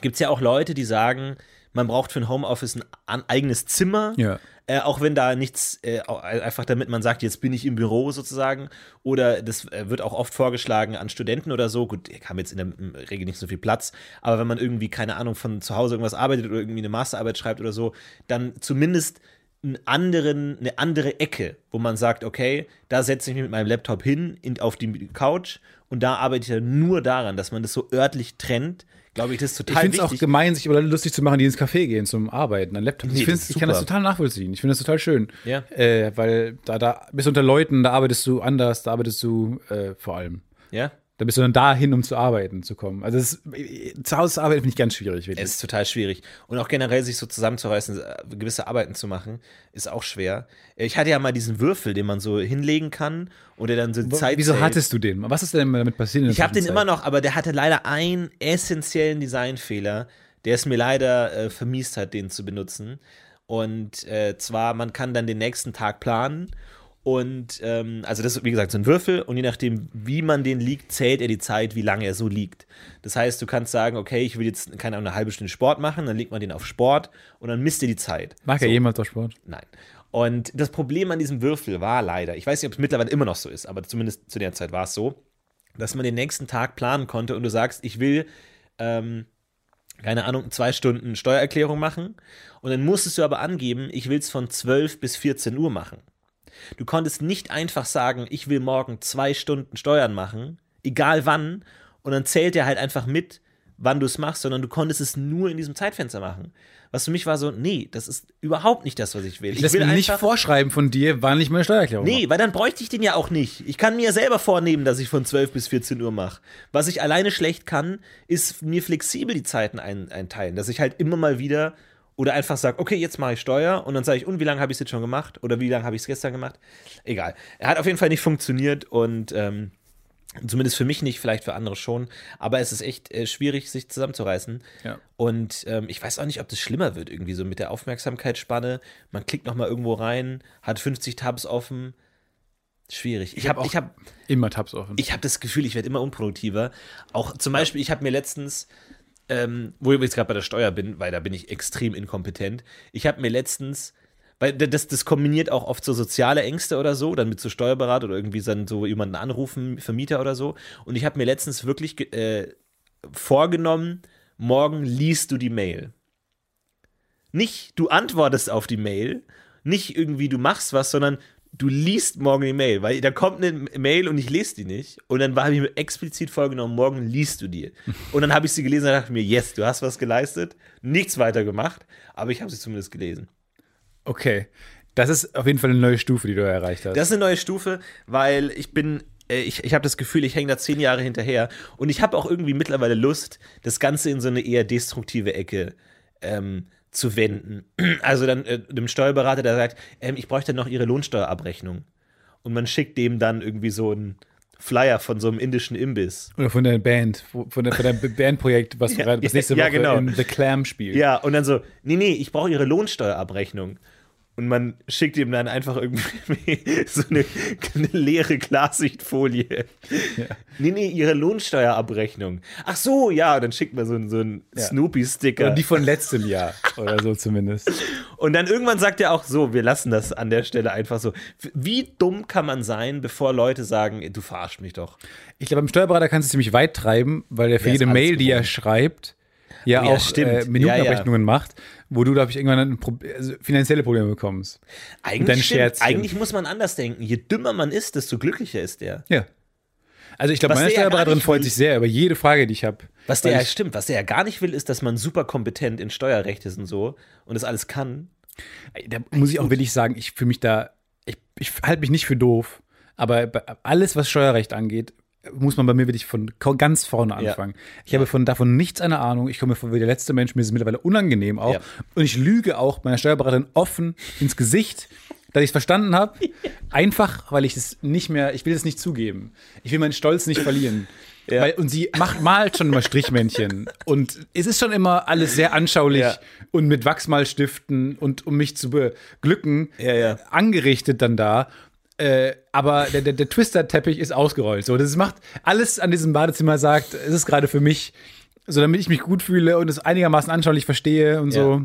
Speaker 4: gibt es ja auch Leute, die sagen, man braucht für ein Homeoffice ein eigenes Zimmer.
Speaker 2: Ja.
Speaker 4: Äh, auch wenn da nichts, äh, einfach damit man sagt, jetzt bin ich im Büro sozusagen. Oder das äh, wird auch oft vorgeschlagen an Studenten oder so. Gut, die haben jetzt in der Regel nicht so viel Platz. Aber wenn man irgendwie, keine Ahnung, von zu Hause irgendwas arbeitet oder irgendwie eine Masterarbeit schreibt oder so, dann zumindest einen anderen, eine andere Ecke, wo man sagt, okay, da setze ich mich mit meinem Laptop hin in, auf die Couch und da arbeite ich ja nur daran, dass man das so örtlich trennt. Glaube ich, das ist
Speaker 2: Ich
Speaker 4: total
Speaker 2: finde es auch gemein, sich über lustig zu machen, die ins Café gehen zum Arbeiten, an Laptop.
Speaker 4: Nee,
Speaker 2: ich, ich kann das total nachvollziehen. Ich finde das total schön.
Speaker 4: Ja.
Speaker 2: Äh, weil da, da bist du unter Leuten, da arbeitest du anders, da arbeitest du äh, vor allem.
Speaker 4: ja?
Speaker 2: Da bist du dann dahin, um zu arbeiten zu kommen. Also das, äh, zu Hause zu arbeiten finde ich ganz schwierig. Wirklich.
Speaker 4: Es ist total schwierig. Und auch generell sich so zusammenzureißen, äh, gewisse Arbeiten zu machen, ist auch schwer. Ich hatte ja mal diesen Würfel, den man so hinlegen kann und der dann so Zeit
Speaker 2: Wieso
Speaker 4: zählt.
Speaker 2: hattest du den? Was ist denn damit passiert?
Speaker 4: Ich habe den immer noch, aber der hatte leider einen essentiellen Designfehler, der es mir leider äh, vermiest hat, den zu benutzen. Und äh, zwar, man kann dann den nächsten Tag planen. Und ähm, also das ist, wie gesagt, so ein Würfel und je nachdem, wie man den liegt, zählt er die Zeit, wie lange er so liegt. Das heißt, du kannst sagen, okay, ich will jetzt keine Ahnung, eine halbe Stunde Sport machen, dann legt man den auf Sport und dann misst er die Zeit.
Speaker 2: Mag ja jemand auf Sport?
Speaker 4: Nein. Und das Problem an diesem Würfel war leider, ich weiß nicht, ob es mittlerweile immer noch so ist, aber zumindest zu der Zeit war es so, dass man den nächsten Tag planen konnte und du sagst, ich will, ähm, keine Ahnung, zwei Stunden Steuererklärung machen und dann musstest du aber angeben, ich will es von 12 bis 14 Uhr machen. Du konntest nicht einfach sagen, ich will morgen zwei Stunden Steuern machen, egal wann, und dann zählt er halt einfach mit, wann du es machst, sondern du konntest es nur in diesem Zeitfenster machen. Was für mich war so, nee, das ist überhaupt nicht das, was ich will.
Speaker 2: Ich lasse
Speaker 4: will
Speaker 2: mir nicht vorschreiben von dir, wann ich meine Steuererklärung
Speaker 4: Nee, weil dann bräuchte ich den ja auch nicht. Ich kann mir selber vornehmen, dass ich von 12 bis 14 Uhr mache. Was ich alleine schlecht kann, ist mir flexibel die Zeiten ein, einteilen. Dass ich halt immer mal wieder oder einfach sage, okay, jetzt mache ich Steuer und dann sage ich, und wie lange habe ich es jetzt schon gemacht? Oder wie lange habe ich es gestern gemacht? Egal. Er hat auf jeden Fall nicht funktioniert und ähm, Zumindest für mich nicht, vielleicht für andere schon. Aber es ist echt äh, schwierig, sich zusammenzureißen.
Speaker 2: Ja.
Speaker 4: Und ähm, ich weiß auch nicht, ob das schlimmer wird, irgendwie so mit der Aufmerksamkeitsspanne. Man klickt nochmal irgendwo rein, hat 50 Tabs offen. Schwierig. Ich
Speaker 2: hab
Speaker 4: habe ich hab,
Speaker 2: Immer Tabs offen.
Speaker 4: ich hab das Gefühl, ich werde immer unproduktiver. Auch zum Beispiel, ich habe mir letztens, ähm, wo ich jetzt gerade bei der Steuer bin, weil da bin ich extrem inkompetent, ich habe mir letztens, weil das, das kombiniert auch oft so soziale Ängste oder so, dann mit so Steuerberater oder irgendwie dann so jemanden anrufen, Vermieter oder so. Und ich habe mir letztens wirklich äh, vorgenommen, morgen liest du die Mail. Nicht, du antwortest auf die Mail, nicht irgendwie du machst was, sondern du liest morgen die Mail, weil da kommt eine Mail und ich lese die nicht. Und dann habe ich mir explizit vorgenommen, morgen liest du die. Und dann habe ich sie gelesen und dachte mir, yes, du hast was geleistet, nichts weiter gemacht, aber ich habe sie zumindest gelesen.
Speaker 2: Okay. Das ist auf jeden Fall eine neue Stufe, die du erreicht hast.
Speaker 4: Das ist eine neue Stufe, weil ich bin, äh, ich, ich habe das Gefühl, ich hänge da zehn Jahre hinterher und ich habe auch irgendwie mittlerweile Lust, das Ganze in so eine eher destruktive Ecke ähm, zu wenden. Also dann äh, dem Steuerberater, der sagt, ähm, ich bräuchte noch Ihre Lohnsteuerabrechnung. Und man schickt dem dann irgendwie so einen Flyer von so einem indischen Imbiss.
Speaker 2: Oder von der Band, von, der, von deinem Bandprojekt, was,
Speaker 4: Ja,
Speaker 2: gerade- was nächste
Speaker 4: ja,
Speaker 2: Woche
Speaker 4: genau.
Speaker 2: in The Clam spielt.
Speaker 4: Ja, und dann so, nee, nee, ich brauche Ihre Lohnsteuerabrechnung. Und man schickt ihm dann einfach irgendwie so eine, eine leere Klarsichtfolie. Nee, nee, Ihre Lohnsteuerabrechnung. Ach so, ja, dann schickt man so, einen- so einen
Speaker 2: Ja.
Speaker 4: Snoopy-Sticker.
Speaker 2: Die von letztem Jahr oder so zumindest.
Speaker 4: Und dann irgendwann sagt er auch so, wir lassen das an der Stelle einfach so. Wie dumm kann man sein, bevor Leute sagen, du verarscht mich doch?
Speaker 2: Ich glaube, beim Steuerberater kannst du es ziemlich weit treiben, weil er für jede Mail, die er
Speaker 4: gewohnt.
Speaker 2: schreibt, ja,
Speaker 4: Oh ja,
Speaker 2: auch
Speaker 4: stimmt.
Speaker 2: äh,
Speaker 4: Ja,
Speaker 2: Minutenabrechnungen macht, wo du, glaube ich, irgendwann Pro also finanzielle Probleme bekommst.
Speaker 4: Eigentlich, stimmt, eigentlich muss man anders denken. Je dümmer man ist, desto glücklicher ist der.
Speaker 2: Ja. Also ich glaube, meine Steuerberaterin freut
Speaker 4: will.
Speaker 2: sich sehr über jede Frage, die ich habe.
Speaker 4: Was der ja stimmt, was der ja gar nicht will, ist, dass man super kompetent in Steuerrecht ist und so und das alles kann.
Speaker 2: Da muss ich auch wirklich sagen, ich fühle mich da, ich, ich halte mich nicht für doof, aber alles, was Steuerrecht angeht, muss man bei mir wirklich von ganz vorne
Speaker 4: Ja.
Speaker 2: anfangen. Ich habe von davon nichts eine Ahnung. Ich komme vor wie der letzte Mensch. Mir ist es mittlerweile unangenehm auch.
Speaker 4: Ja.
Speaker 2: Und ich lüge auch meiner Steuerberaterin offen ins Gesicht, dass ich es verstanden habe. Einfach, weil ich es nicht mehr, ich will es nicht zugeben. Ich will meinen Stolz nicht verlieren.
Speaker 4: Ja.
Speaker 2: Weil, und sie macht, malt schon immer Strichmännchen. Und es ist schon immer alles sehr anschaulich
Speaker 4: Ja.
Speaker 2: und mit Wachsmalstiften und um mich zu beglücken,
Speaker 4: Ja, ja.
Speaker 2: angerichtet dann da. Äh, aber der, der, der Twister-Teppich ist ausgerollt. So, das macht alles an diesem Badezimmer sagt, es ist gerade für mich, so damit ich mich gut fühle und es einigermaßen anschaulich verstehe und so.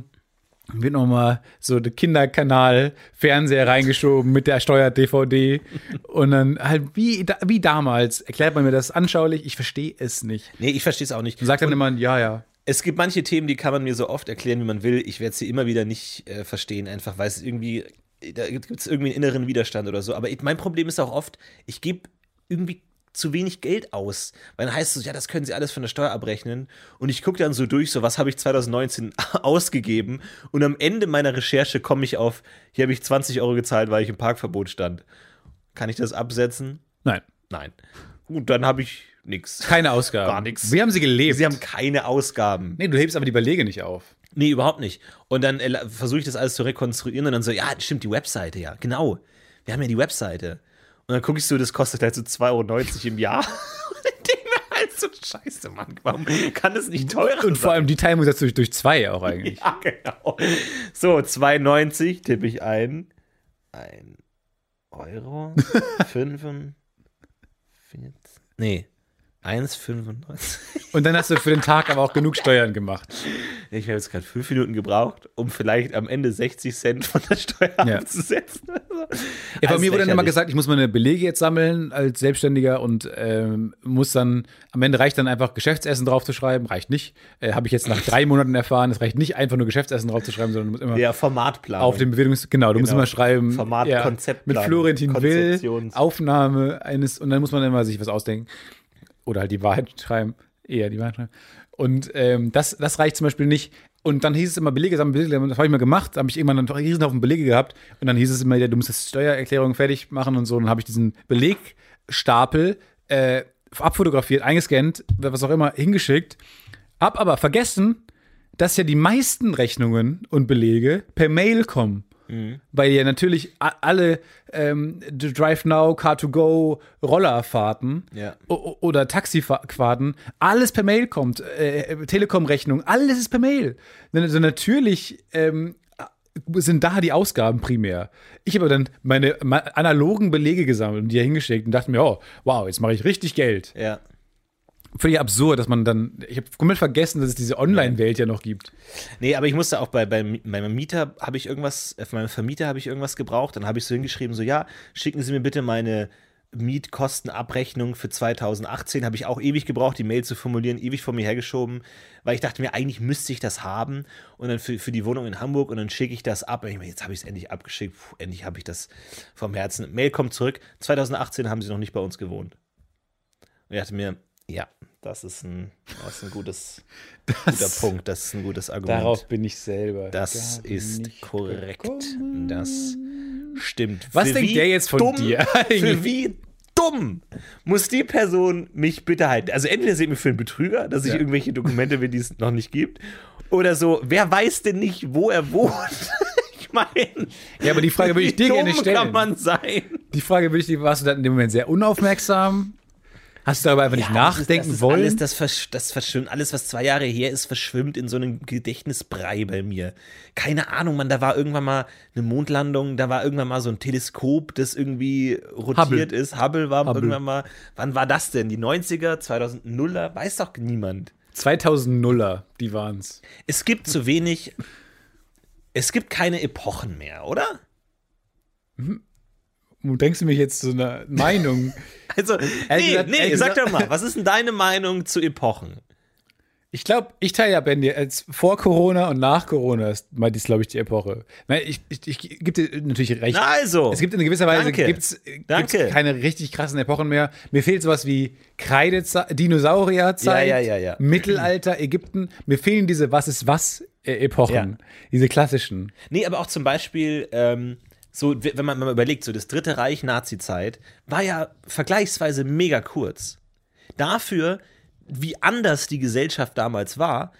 Speaker 2: Wird nochmal so der Kinderkanal Fernseher reingeschoben mit der Steuer-DVD. und dann halt wie, wie damals erklärt man mir das anschaulich. Ich verstehe es nicht.
Speaker 4: Nee, ich verstehe es auch nicht.
Speaker 2: Und sagt dann immer, ja, ja.
Speaker 4: Es gibt manche Themen, die kann man mir so oft erklären, wie man will. Ich werde sie immer wieder nicht äh, verstehen, einfach weil es irgendwie, da gibt es irgendwie einen inneren Widerstand oder so. Aber ich, mein Problem ist auch oft, ich gebe irgendwie zu wenig Geld aus. Weil dann heißt es, ja, das können sie alles von der Steuer abrechnen. Und ich gucke dann so durch, so was habe ich 2019 ausgegeben. Und am Ende meiner Recherche komme ich auf, hier habe ich 20 Euro gezahlt, weil ich im Parkverbot stand. Kann ich das absetzen?
Speaker 2: Nein.
Speaker 4: Nein. Gut, dann habe ich nichts.
Speaker 2: Keine Ausgaben.
Speaker 4: Gar nichts.
Speaker 2: Wie haben sie gelebt?
Speaker 4: Sie haben keine Ausgaben.
Speaker 2: nee, du hebst aber die Belege nicht auf.
Speaker 4: Nee, überhaupt nicht. Und dann äh, versuche ich das alles zu rekonstruieren und dann so, ja, stimmt, die Webseite, ja, genau. Wir haben ja die Webseite. Und dann gucke ich so, das kostet halt so 2,90 Euro im Jahr. und ich denke mir halt so, scheiße, Mann, warum kann das nicht teurer
Speaker 2: Und vor allem die Teilung setzt durch, durch zwei auch eigentlich.
Speaker 4: Ja, genau. So, 2,90 tippe ich ein. Ein Euro. 45. Nee. 1,95.
Speaker 2: Und dann hast du für den Tag aber auch genug Steuern gemacht.
Speaker 4: Ich habe jetzt gerade fünf Minuten gebraucht, um vielleicht am Ende 60 Cent von der Steuer
Speaker 2: Ja.
Speaker 4: abzusetzen.
Speaker 2: Ja, bei
Speaker 4: Also
Speaker 2: mir wurde dann immer gesagt, ich muss meine Belege jetzt sammeln als Selbstständiger und ähm, muss dann, am Ende reicht dann einfach Geschäftsessen draufzuschreiben, reicht nicht. Äh, Habe ich jetzt nach drei Monaten erfahren, es reicht nicht einfach nur Geschäftsessen draufzuschreiben, sondern du musst immer
Speaker 4: Ja, Formatplan.
Speaker 2: auf dem Bewegungs... Genau, du musst
Speaker 4: Genau.
Speaker 2: immer schreiben,
Speaker 4: Format,
Speaker 2: ja, mit Florentin Will, Aufnahme eines, und dann muss man immer sich was ausdenken. Oder halt die Wahrheit schreiben, eher die Wahrheit schreiben. Und ähm, das, das reicht zum Beispiel nicht. Und dann hieß es immer Belege sammeln, Belege sammeln. Das habe ich mal gemacht. Da habe ich irgendwann einen Riesenhaufen Belege gehabt. Und dann hieß es immer, ja, du musst das Steuererklärung fertig machen und so. Und dann habe ich diesen Belegstapel äh, abfotografiert, eingescannt, was auch immer, hingeschickt. Hab aber vergessen, dass ja die meisten Rechnungen und Belege per Mail kommen. Weil ja natürlich alle ähm, Drive Now, Car2Go, Rollerfahrten
Speaker 4: Ja.
Speaker 2: oder Taxifahrten, alles per Mail kommt. Äh, Telekom-Rechnung, alles ist per Mail. Also natürlich ähm, sind da die Ausgaben primär. Ich habe dann meine analogen Belege gesammelt und die hingeschickt und dachte mir, oh, wow, jetzt mache ich richtig Geld.
Speaker 4: Ja.
Speaker 2: Völlig absurd, dass man dann, ich habe komplett vergessen, dass es diese Online-Welt ja noch gibt.
Speaker 4: Nee, aber ich musste auch bei, bei meinem Mieter habe ich irgendwas, äh, von meinem Vermieter habe ich irgendwas gebraucht. Dann habe ich so hingeschrieben, so ja, schicken Sie mir bitte meine Mietkostenabrechnung für 2018. Habe ich auch ewig gebraucht, die Mail zu formulieren, ewig vor mir hergeschoben, weil ich dachte mir, eigentlich müsste ich das haben und dann für, für die Wohnung in Hamburg und dann schicke ich das ab. Und ich mir, jetzt habe ich es endlich abgeschickt, Puh, endlich habe ich das vom Herzen. Mail kommt zurück. 2018 haben Sie noch nicht bei uns gewohnt. Und ich dachte mir, ja, das ist ein, das ist ein gutes, guter Punkt, das ist ein gutes Argument.
Speaker 2: Darauf bin ich selber.
Speaker 4: Das
Speaker 2: gar
Speaker 4: ist korrekt.
Speaker 2: gekommen.
Speaker 4: Das stimmt.
Speaker 2: Was
Speaker 4: Für
Speaker 2: denkt der jetzt von
Speaker 4: dumm,
Speaker 2: dir
Speaker 4: Für
Speaker 2: eigentlich?
Speaker 4: wie dumm muss die Person mich bitte halten? Also entweder seht ihr mich für einen Betrüger, dass ich
Speaker 2: Ja.
Speaker 4: irgendwelche Dokumente will, die es noch nicht gibt, oder so, wer weiß denn nicht, wo er wohnt? ich meine,
Speaker 2: Ja, aber die Frage würde ich dir gerne stellen.
Speaker 4: kann man sein?
Speaker 2: Die Frage würde ich dir, warst du dann in dem Moment sehr unaufmerksam? Hast du darüber einfach nicht
Speaker 4: Ja, das ist-
Speaker 2: nachdenken
Speaker 4: das ist
Speaker 2: wollen?
Speaker 4: Alles, das, versch das verschwimmt, alles, was zwei Jahre her ist, verschwimmt in so einem Gedächtnisbrei bei mir. Keine Ahnung, man, da war irgendwann mal eine Mondlandung, da war irgendwann mal so ein Teleskop, das irgendwie rotiert
Speaker 2: Hubble.
Speaker 4: ist. Hubble war
Speaker 2: Hubble.
Speaker 4: irgendwann mal. Wann war das denn? Die 90er, 2000er? Weiß doch niemand.
Speaker 2: 2000er, die waren's.
Speaker 4: Es gibt zu wenig. Es gibt keine Epochen mehr, oder?
Speaker 2: Du denkst du mich jetzt zu einer Meinung?
Speaker 4: Also, nee,
Speaker 2: gesagt-
Speaker 4: nee, sag doch mal, was ist denn deine Meinung zu Epochen?
Speaker 2: Ich glaube, ich teile ja Ben dir als vor Corona und nach Corona ist, ist, glaube ich, die Epoche. Nein, ich, ich, ich gebe dir natürlich recht.
Speaker 4: Na also.
Speaker 2: Es gibt in gewisser Weise
Speaker 4: Danke.
Speaker 2: gibt's,
Speaker 4: Danke.
Speaker 2: gibt's keine richtig krassen Epochen mehr. Mir fehlt sowas wie Kreidezeit, Dinosaurierzeit,
Speaker 4: Ja, ja, ja.
Speaker 2: Mittelalter, Ägypten. Mir fehlen diese Was ist was äh, Epochen, diese klassischen.
Speaker 4: Nee, aber auch zum Beispiel, ähm, so, wenn man mal überlegt, so das Dritte Reich Nazi-Zeit war ja vergleichsweise mega kurz. Dafür, wie anders die Gesellschaft damals war,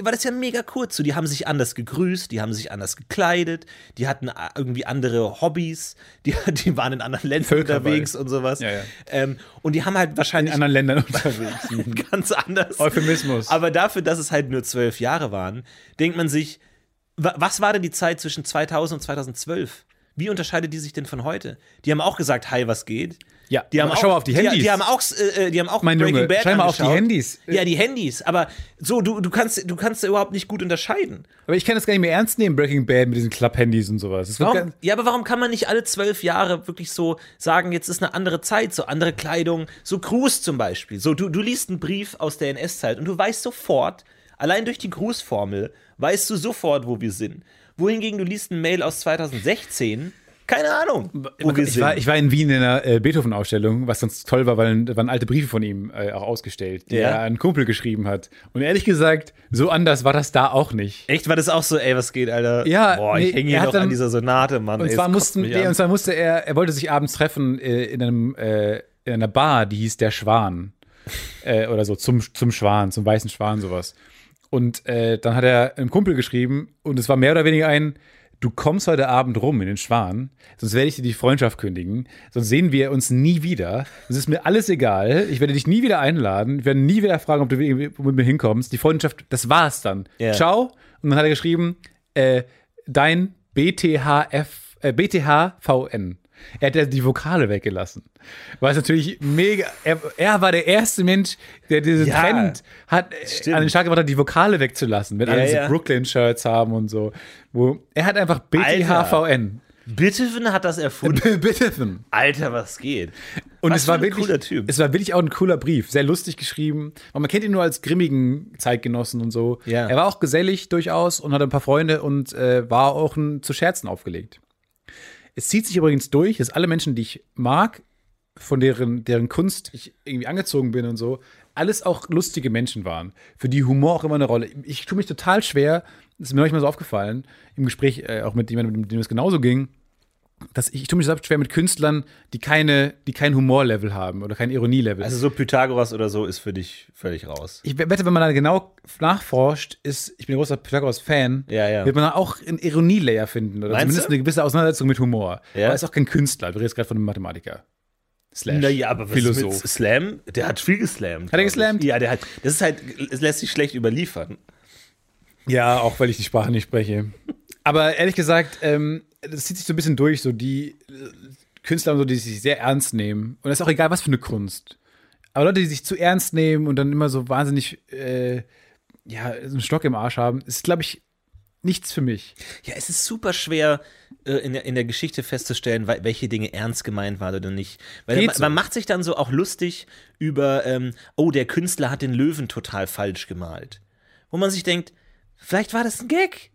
Speaker 4: war das ja mega kurz. So, die haben sich anders gegrüßt, die haben sich anders gekleidet, die hatten äh, irgendwie andere Hobbys, die, die waren in anderen Ländern unterwegs und sowas.
Speaker 2: Ja, ja.
Speaker 4: Ähm, und die haben halt
Speaker 2: In
Speaker 4: wahrscheinlich
Speaker 2: anderen Ländern unterwegs.
Speaker 4: ganz anders.
Speaker 2: Euphemismus.
Speaker 4: Aber dafür, dass es halt nur zwölf Jahre waren, denkt man sich, wa- was war denn die Zeit zwischen 2000 und 2012? Wie unterscheidet die sich denn von heute? Die haben auch gesagt, hi, was geht?
Speaker 2: Ja,
Speaker 4: die haben auch,
Speaker 2: schau mal auf die Handys.
Speaker 4: Die, die haben auch, äh, die haben auch
Speaker 2: Mein
Speaker 4: Breaking
Speaker 2: Junge,
Speaker 4: Bad
Speaker 2: schau mal auf die. Handys.
Speaker 4: Ja, die Handys. Aber so, du, du kannst, du kannst überhaupt nicht gut unterscheiden.
Speaker 2: Aber ich kann das gar nicht mehr ernst nehmen, Breaking Bad mit diesen Club-Handys und sowas.
Speaker 4: Warum, ja, aber warum kann man nicht alle zwölf Jahre wirklich so sagen, jetzt ist eine andere Zeit, so andere Kleidung, so Cruz zum Beispiel. So, du, du liest einen Brief aus der NS-Zeit und du weißt sofort, Allein durch die Grußformel weißt du sofort, wo wir sind. Wohingegen du liest ein Mail aus 2016, keine Ahnung,
Speaker 2: ich, war, ich war in Wien in einer äh, Beethoven-Ausstellung, was ganz toll war, weil da waren alte Briefe von ihm äh, auch ausgestellt, die
Speaker 4: Ja.
Speaker 2: er an einen Kumpel geschrieben hat. Und ehrlich gesagt, so anders war das da auch nicht.
Speaker 4: Echt, war das auch so, ey, was geht, Alter?
Speaker 2: Ja,
Speaker 4: Boah,
Speaker 2: nee,
Speaker 4: ich hänge
Speaker 2: er
Speaker 4: hier noch
Speaker 2: dann-
Speaker 4: an dieser Sonate, Mann.
Speaker 2: Und
Speaker 4: ey,
Speaker 2: zwar, mussten, nee, und zwar musste er, er wollte sich abends treffen äh, in einem äh, in einer Bar, die hieß der Schwan. äh, oder so, zum, zum Schwan, zum weißen Schwan, sowas. Und äh, dann hat er einem Kumpel geschrieben, und es war mehr oder weniger ein, du kommst heute Abend rum in den Schwan, sonst werde ich dir die Freundschaft kündigen, sonst sehen wir uns nie wieder. Es ist mir alles egal, ich werde dich nie wieder einladen, ich werde nie wieder fragen, ob du mit mir hinkommst. Die Freundschaft, das war's dann.
Speaker 4: Ja.
Speaker 2: Ciao. Und dann hat er geschrieben, äh, dein BTHF, äh, BTHVN. Er hat ja die Vokale weggelassen. Was natürlich mega. Er, er war der erste Mensch, der diesen
Speaker 4: Ja,
Speaker 2: Trend hat,
Speaker 4: stimmt.
Speaker 2: an den Start gebracht hat, die Vokale wegzulassen, wenn
Speaker 4: Ja,
Speaker 2: alle diese
Speaker 4: ja.
Speaker 2: Brooklyn-Shirts haben und so. Wo, er hat einfach BTHVN.
Speaker 4: Beethoven hat das erfunden.
Speaker 2: Bitte.
Speaker 4: Alter, was geht?
Speaker 2: Und
Speaker 4: Was
Speaker 2: es war wirklich,
Speaker 4: cooler Typ.
Speaker 2: es war wirklich auch ein cooler Brief, sehr lustig geschrieben. Und man kennt ihn nur als grimmigen Zeitgenossen und so.
Speaker 4: Ja.
Speaker 2: Er war auch gesellig durchaus und hatte ein paar Freunde und äh, war auch ein, zu Scherzen aufgelegt. Es zieht sich übrigens durch, dass alle Menschen, die ich mag, von deren, deren Kunst ich irgendwie angezogen bin und so, alles auch lustige Menschen waren, für die Humor auch immer eine Rolle. Ich tue mich total schwer, das ist mir manchmal so aufgefallen, im Gespräch äh, auch mit jemandem, dem es genauso ging, dass ich, ich tue mich selbst schwer mit Künstlern, die keine, die kein Humorlevel haben oder kein Ironielevel.
Speaker 4: Also so Pythagoras oder so ist für dich völlig raus.
Speaker 2: ich wette, wenn man da genau nachforscht, ist, ich bin ein großer Pythagoras-Fan,
Speaker 4: Ja, ja.
Speaker 2: wird man da auch einen Ironie-Layer finden oder
Speaker 4: Meinst
Speaker 2: zumindest
Speaker 4: du?
Speaker 2: eine gewisse Auseinandersetzung mit Humor.
Speaker 4: Ja.
Speaker 2: Aber er ist auch kein Künstler, reden jetzt gerade von einem Mathematiker. Slash.
Speaker 4: Naja, aber was
Speaker 2: Philosoph.
Speaker 4: Ist mit Slam? Der hat viel geslammt.
Speaker 2: Hat er geslammt?
Speaker 4: Ja, der hat. Das ist halt, es lässt sich schlecht überliefern.
Speaker 2: Ja, auch weil ich die Sprache nicht spreche. Aber ehrlich gesagt, ähm, das zieht sich so ein bisschen durch, so die äh, Künstler so, die sich sehr ernst nehmen. Und das ist auch egal, was für eine Kunst. Aber Leute, die sich zu ernst nehmen und dann immer so wahnsinnig, äh, ja, so einen Stock im Arsch haben, ist, glaube ich, nichts für mich.
Speaker 4: Ja, es ist super schwer äh, in, der, in der Geschichte festzustellen, wel- welche Dinge ernst gemeint waren oder nicht. Weil
Speaker 2: Geht
Speaker 4: man,
Speaker 2: so.
Speaker 4: man macht sich dann so auch lustig über, ähm, oh, der Künstler hat den Löwen total falsch gemalt. Wo man sich denkt, vielleicht war das ein Gag.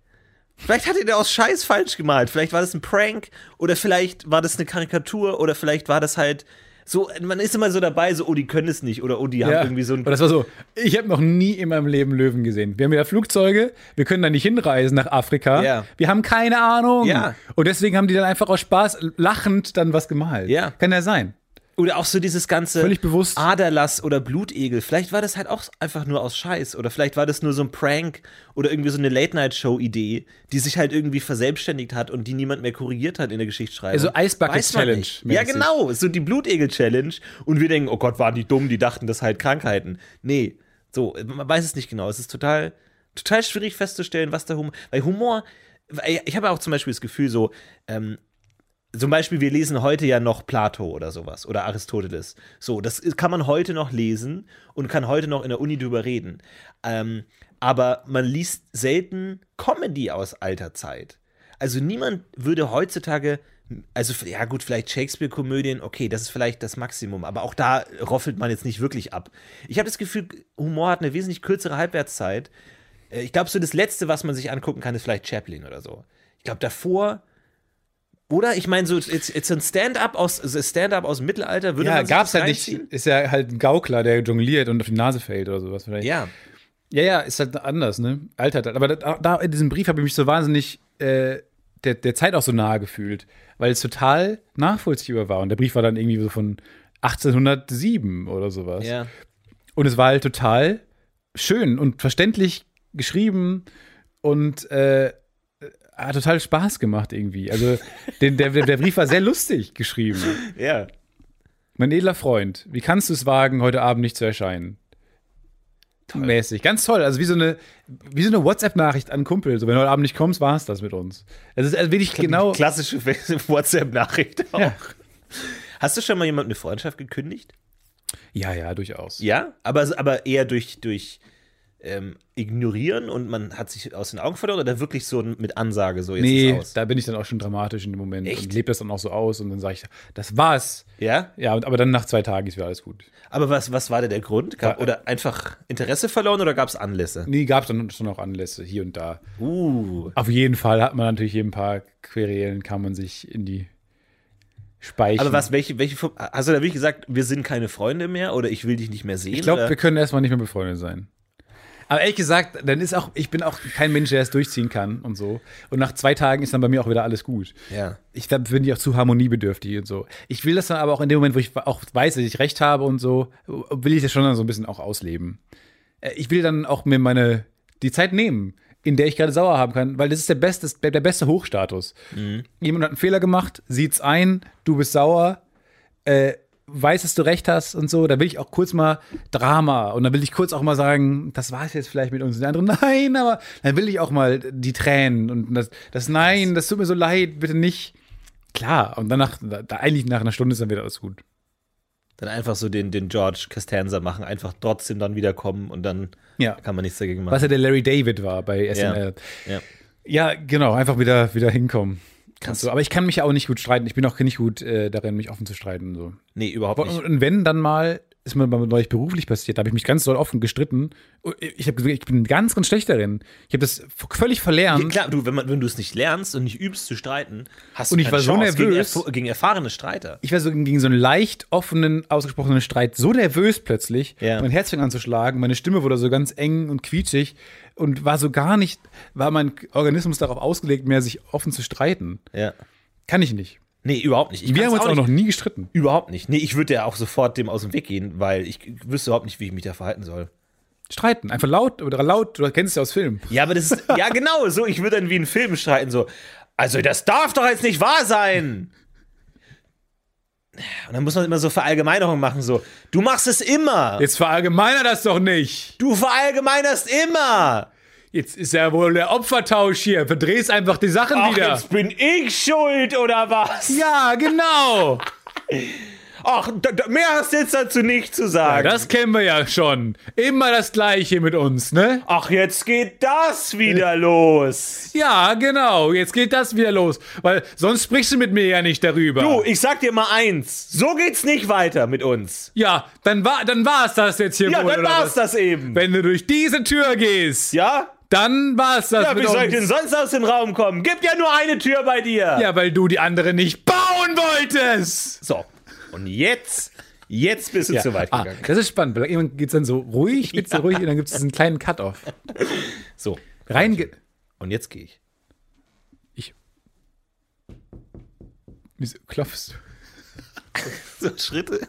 Speaker 4: Vielleicht hat er den aus Scheiß falsch gemalt. Vielleicht war das ein Prank oder vielleicht war das eine Karikatur oder vielleicht war das halt so, man ist immer so dabei, so, oh, die können es nicht oder oh, die haben irgendwie so ein.
Speaker 2: Und das war so, ich habe noch nie in meinem Leben Löwen gesehen. Wir haben wieder Flugzeuge, wir können da nicht hinreisen nach Afrika.
Speaker 4: Ja.
Speaker 2: Wir haben keine Ahnung.
Speaker 4: Ja.
Speaker 2: Und deswegen haben die dann einfach aus Spaß lachend dann was gemalt.
Speaker 4: Ja.
Speaker 2: Kann ja sein.
Speaker 4: Oder auch so dieses ganze
Speaker 2: Völlig bewusst.
Speaker 4: Aderlass oder Blutegel. Vielleicht war das halt auch einfach nur aus Scheiß. Oder vielleicht war das nur so ein Prank oder irgendwie so eine Late-Night-Show-Idee, die sich halt irgendwie verselbstständigt hat und die niemand mehr korrigiert hat in der Geschichtsschreibung.
Speaker 2: Also Ice Bucket
Speaker 4: Weiß man
Speaker 2: Challenge
Speaker 4: nicht. Ja, genau. So die Blutegel-Challenge. Und wir denken, oh Gott, waren die dumm, die dachten, das halt Krankheiten. Nee. So, man weiß es nicht genau. Es ist total, total schwierig festzustellen, was der Humor. Weil Humor. Ich habe auch zum Beispiel das Gefühl, so, ähm, zum Beispiel, wir lesen heute ja noch Plato oder sowas oder Aristoteles. So, das kann man heute noch lesen und kann heute noch in der Uni drüber reden. Ähm, aber man liest selten Comedy aus alter Zeit. Also niemand würde heutzutage, also ja gut, vielleicht Shakespeare-Komödien, okay, das ist vielleicht das Maximum, aber auch da roffelt man jetzt nicht wirklich ab. Ich habe das Gefühl, Humor hat eine wesentlich kürzere Halbwertszeit. Äh, Ich glaube, so das Letzte, was man sich angucken kann, ist vielleicht Chaplin oder so. Ich glaube, davor oder? Ich meine, so jetzt, ein Stand-up aus, Stand-up aus dem Mittelalter würde
Speaker 2: Ja,
Speaker 4: man
Speaker 2: gab's halt nicht. Ist ja halt ein Gaukler, der jongliert und auf die Nase fällt oder sowas vielleicht.
Speaker 4: Ja.
Speaker 2: Ja, ja, ist halt anders, ne? Altert halt. Aber da, da in diesem Brief habe ich mich so wahnsinnig äh, der, der Zeit auch so nahe gefühlt, weil es total nachvollziehbar war. Und der Brief war dann irgendwie so von 1807 oder sowas.
Speaker 4: Ja.
Speaker 2: Und es war halt total schön und verständlich geschrieben und äh, hat total Spaß gemacht irgendwie. Also den, der, der Brief war sehr lustig geschrieben.
Speaker 4: Ja.
Speaker 2: Mein edler Freund, wie kannst du es wagen, heute Abend nicht zu erscheinen? Mäßig. Ganz toll. Also wie so eine, wie so eine WhatsApp-Nachricht an Kumpel. So, wenn du heute Abend nicht kommst, war es das mit uns. Es ist also wirklich genau.
Speaker 4: Klassische WhatsApp-Nachricht auch.
Speaker 2: Ja.
Speaker 4: Hast du schon mal jemandem eine Freundschaft gekündigt?
Speaker 2: Ja, ja, durchaus.
Speaker 4: Ja, aber, aber eher durch, durch ähm, ignorieren und man hat sich aus den Augen verloren oder wirklich so mit Ansage so jetzt
Speaker 2: Nee,
Speaker 4: ist aus?
Speaker 2: da bin ich dann auch schon dramatisch in dem Moment
Speaker 4: Echt?
Speaker 2: und lebe das dann auch so aus und dann sage ich, das war's.
Speaker 4: Ja?
Speaker 2: Ja, aber dann nach zwei Tagen ist wieder alles gut.
Speaker 4: Aber was, was war denn der Grund? Gab, oder einfach Interesse verloren oder gab es Anlässe?
Speaker 2: Nee, gab es dann schon auch Anlässe hier und da.
Speaker 4: Uh.
Speaker 2: Auf jeden Fall hat man natürlich hier ein paar Querelen, kann man sich in die Speichen.
Speaker 4: Aber was, welche, welche, hast du da wirklich gesagt, wir sind keine Freunde mehr oder ich will dich nicht mehr sehen?
Speaker 2: Ich glaube, wir können erstmal nicht mehr befreundet sein. Aber ehrlich gesagt, dann ist auch, ich bin auch kein Mensch, der es durchziehen kann und so. Und nach zwei Tagen ist dann bei mir auch wieder alles gut.
Speaker 4: Ja.
Speaker 2: Ich da bin ich auch zu harmoniebedürftig und so. Ich will das dann aber auch in dem Moment, wo ich auch weiß, dass ich recht habe und so, will ich das schon dann so ein bisschen auch ausleben. Äh, Ich will dann auch mir meine, die Zeit nehmen, in der ich gerade sauer haben kann, weil das ist der beste, der, der beste Hochstatus. Jemand hat einen Fehler gemacht, sieht's ein, du bist sauer, äh, weiß, dass du recht hast und so, da will ich auch kurz mal Drama und dann will ich kurz auch mal sagen, das war es jetzt vielleicht mit uns. Und der andere, nein, aber dann will ich auch mal die Tränen und das, das Nein, das tut mir so leid, bitte nicht. Klar, und danach, da, eigentlich nach einer Stunde ist dann wieder alles gut.
Speaker 4: Dann einfach so den, den George Costanza machen, einfach trotzdem dann wiederkommen und dann
Speaker 2: Ja.
Speaker 4: kann man nichts dagegen machen.
Speaker 2: Was ja der Larry David war bei SNL.
Speaker 4: ja.
Speaker 2: Ja, genau, einfach wieder, wieder hinkommen. Kannst du. Aber ich kann mich ja auch nicht gut streiten. Ich bin auch nicht gut äh, darin, mich offen zu streiten. So.
Speaker 4: Nee, überhaupt nicht.
Speaker 2: Und wenn dann mal, ist mir mal neulich beruflich passiert, da habe ich mich ganz doll offen gestritten. Ich habe gesagt, ich bin ganz, ganz schlecht darin. Ich habe das völlig
Speaker 4: Ja,
Speaker 2: verlernt.
Speaker 4: klar, du, wenn, man, wenn du es nicht lernst und nicht übst zu streiten, hast du
Speaker 2: Und ich
Speaker 4: keine
Speaker 2: war so
Speaker 4: Chance gegen,
Speaker 2: nervös.
Speaker 4: erf- gegen erfahrene Streiter.
Speaker 2: Ich war so gegen so einen leicht offenen, ausgesprochenen Streit so nervös plötzlich.
Speaker 4: Ja.
Speaker 2: Mein Herz fing an zu schlagen, meine Stimme wurde so ganz eng und quietschig und war so gar nicht, war mein Organismus darauf ausgelegt, mehr sich offen zu streiten.
Speaker 4: Ja.
Speaker 2: Kann ich nicht.
Speaker 4: Nee, überhaupt nicht. Ich
Speaker 2: Wir haben uns auch noch
Speaker 4: nicht.
Speaker 2: nie gestritten.
Speaker 4: Überhaupt nicht. Nee, ich würde ja auch sofort dem aus dem Weg gehen, weil ich wüsste überhaupt nicht, wie ich mich da verhalten soll.
Speaker 2: Streiten. Einfach laut oder laut, du kennst es ja aus Filmen.
Speaker 4: Ja, aber das ist, ja genau, so, ich würde dann wie in Filmen streiten, so, also das darf doch jetzt nicht wahr sein. Und dann muss man immer so Verallgemeinerungen machen, so, du machst es immer.
Speaker 2: Jetzt verallgemeiner das doch nicht.
Speaker 4: Du verallgemeinerst immer.
Speaker 2: Jetzt ist ja wohl der Opfertausch hier. Verdrehst einfach die Sachen
Speaker 4: Ach,
Speaker 2: wieder.
Speaker 4: jetzt bin ich schuld, oder was?
Speaker 2: Ja, genau.
Speaker 4: Ach, mehr hast du jetzt dazu nicht zu sagen.
Speaker 2: Das kennen wir ja schon. Immer das Gleiche mit uns, ne?
Speaker 4: Ach, jetzt geht das wieder los.
Speaker 2: Ja, genau. Jetzt geht das wieder los. Weil sonst sprichst du mit mir ja nicht darüber.
Speaker 4: Du, ich sag dir mal eins. So geht's nicht weiter mit uns.
Speaker 2: ja, dann war dann war's das jetzt hier
Speaker 4: Ja,
Speaker 2: wohl.
Speaker 4: dann war's
Speaker 2: was?
Speaker 4: das eben.
Speaker 2: Wenn du durch diese Tür gehst,
Speaker 4: Ja?
Speaker 2: Dann war's das
Speaker 4: Ja, wie soll ich denn sonst aus dem Raum kommen? Gibt ja nur eine Tür bei dir.
Speaker 2: Ja, weil du die andere nicht bauen wolltest.
Speaker 4: So. Und jetzt, jetzt bist du
Speaker 2: Ja.
Speaker 4: zu weit
Speaker 2: ah,
Speaker 4: gegangen.
Speaker 2: das ist spannend. weil Irgendwann geht's dann so ruhig, geht's so ruhig und dann gibt's diesen kleinen Cut-Off.
Speaker 4: So.
Speaker 2: Rein.
Speaker 4: Und jetzt gehe ich.
Speaker 2: Ich. Wieso klopfst du?
Speaker 4: So Schritte.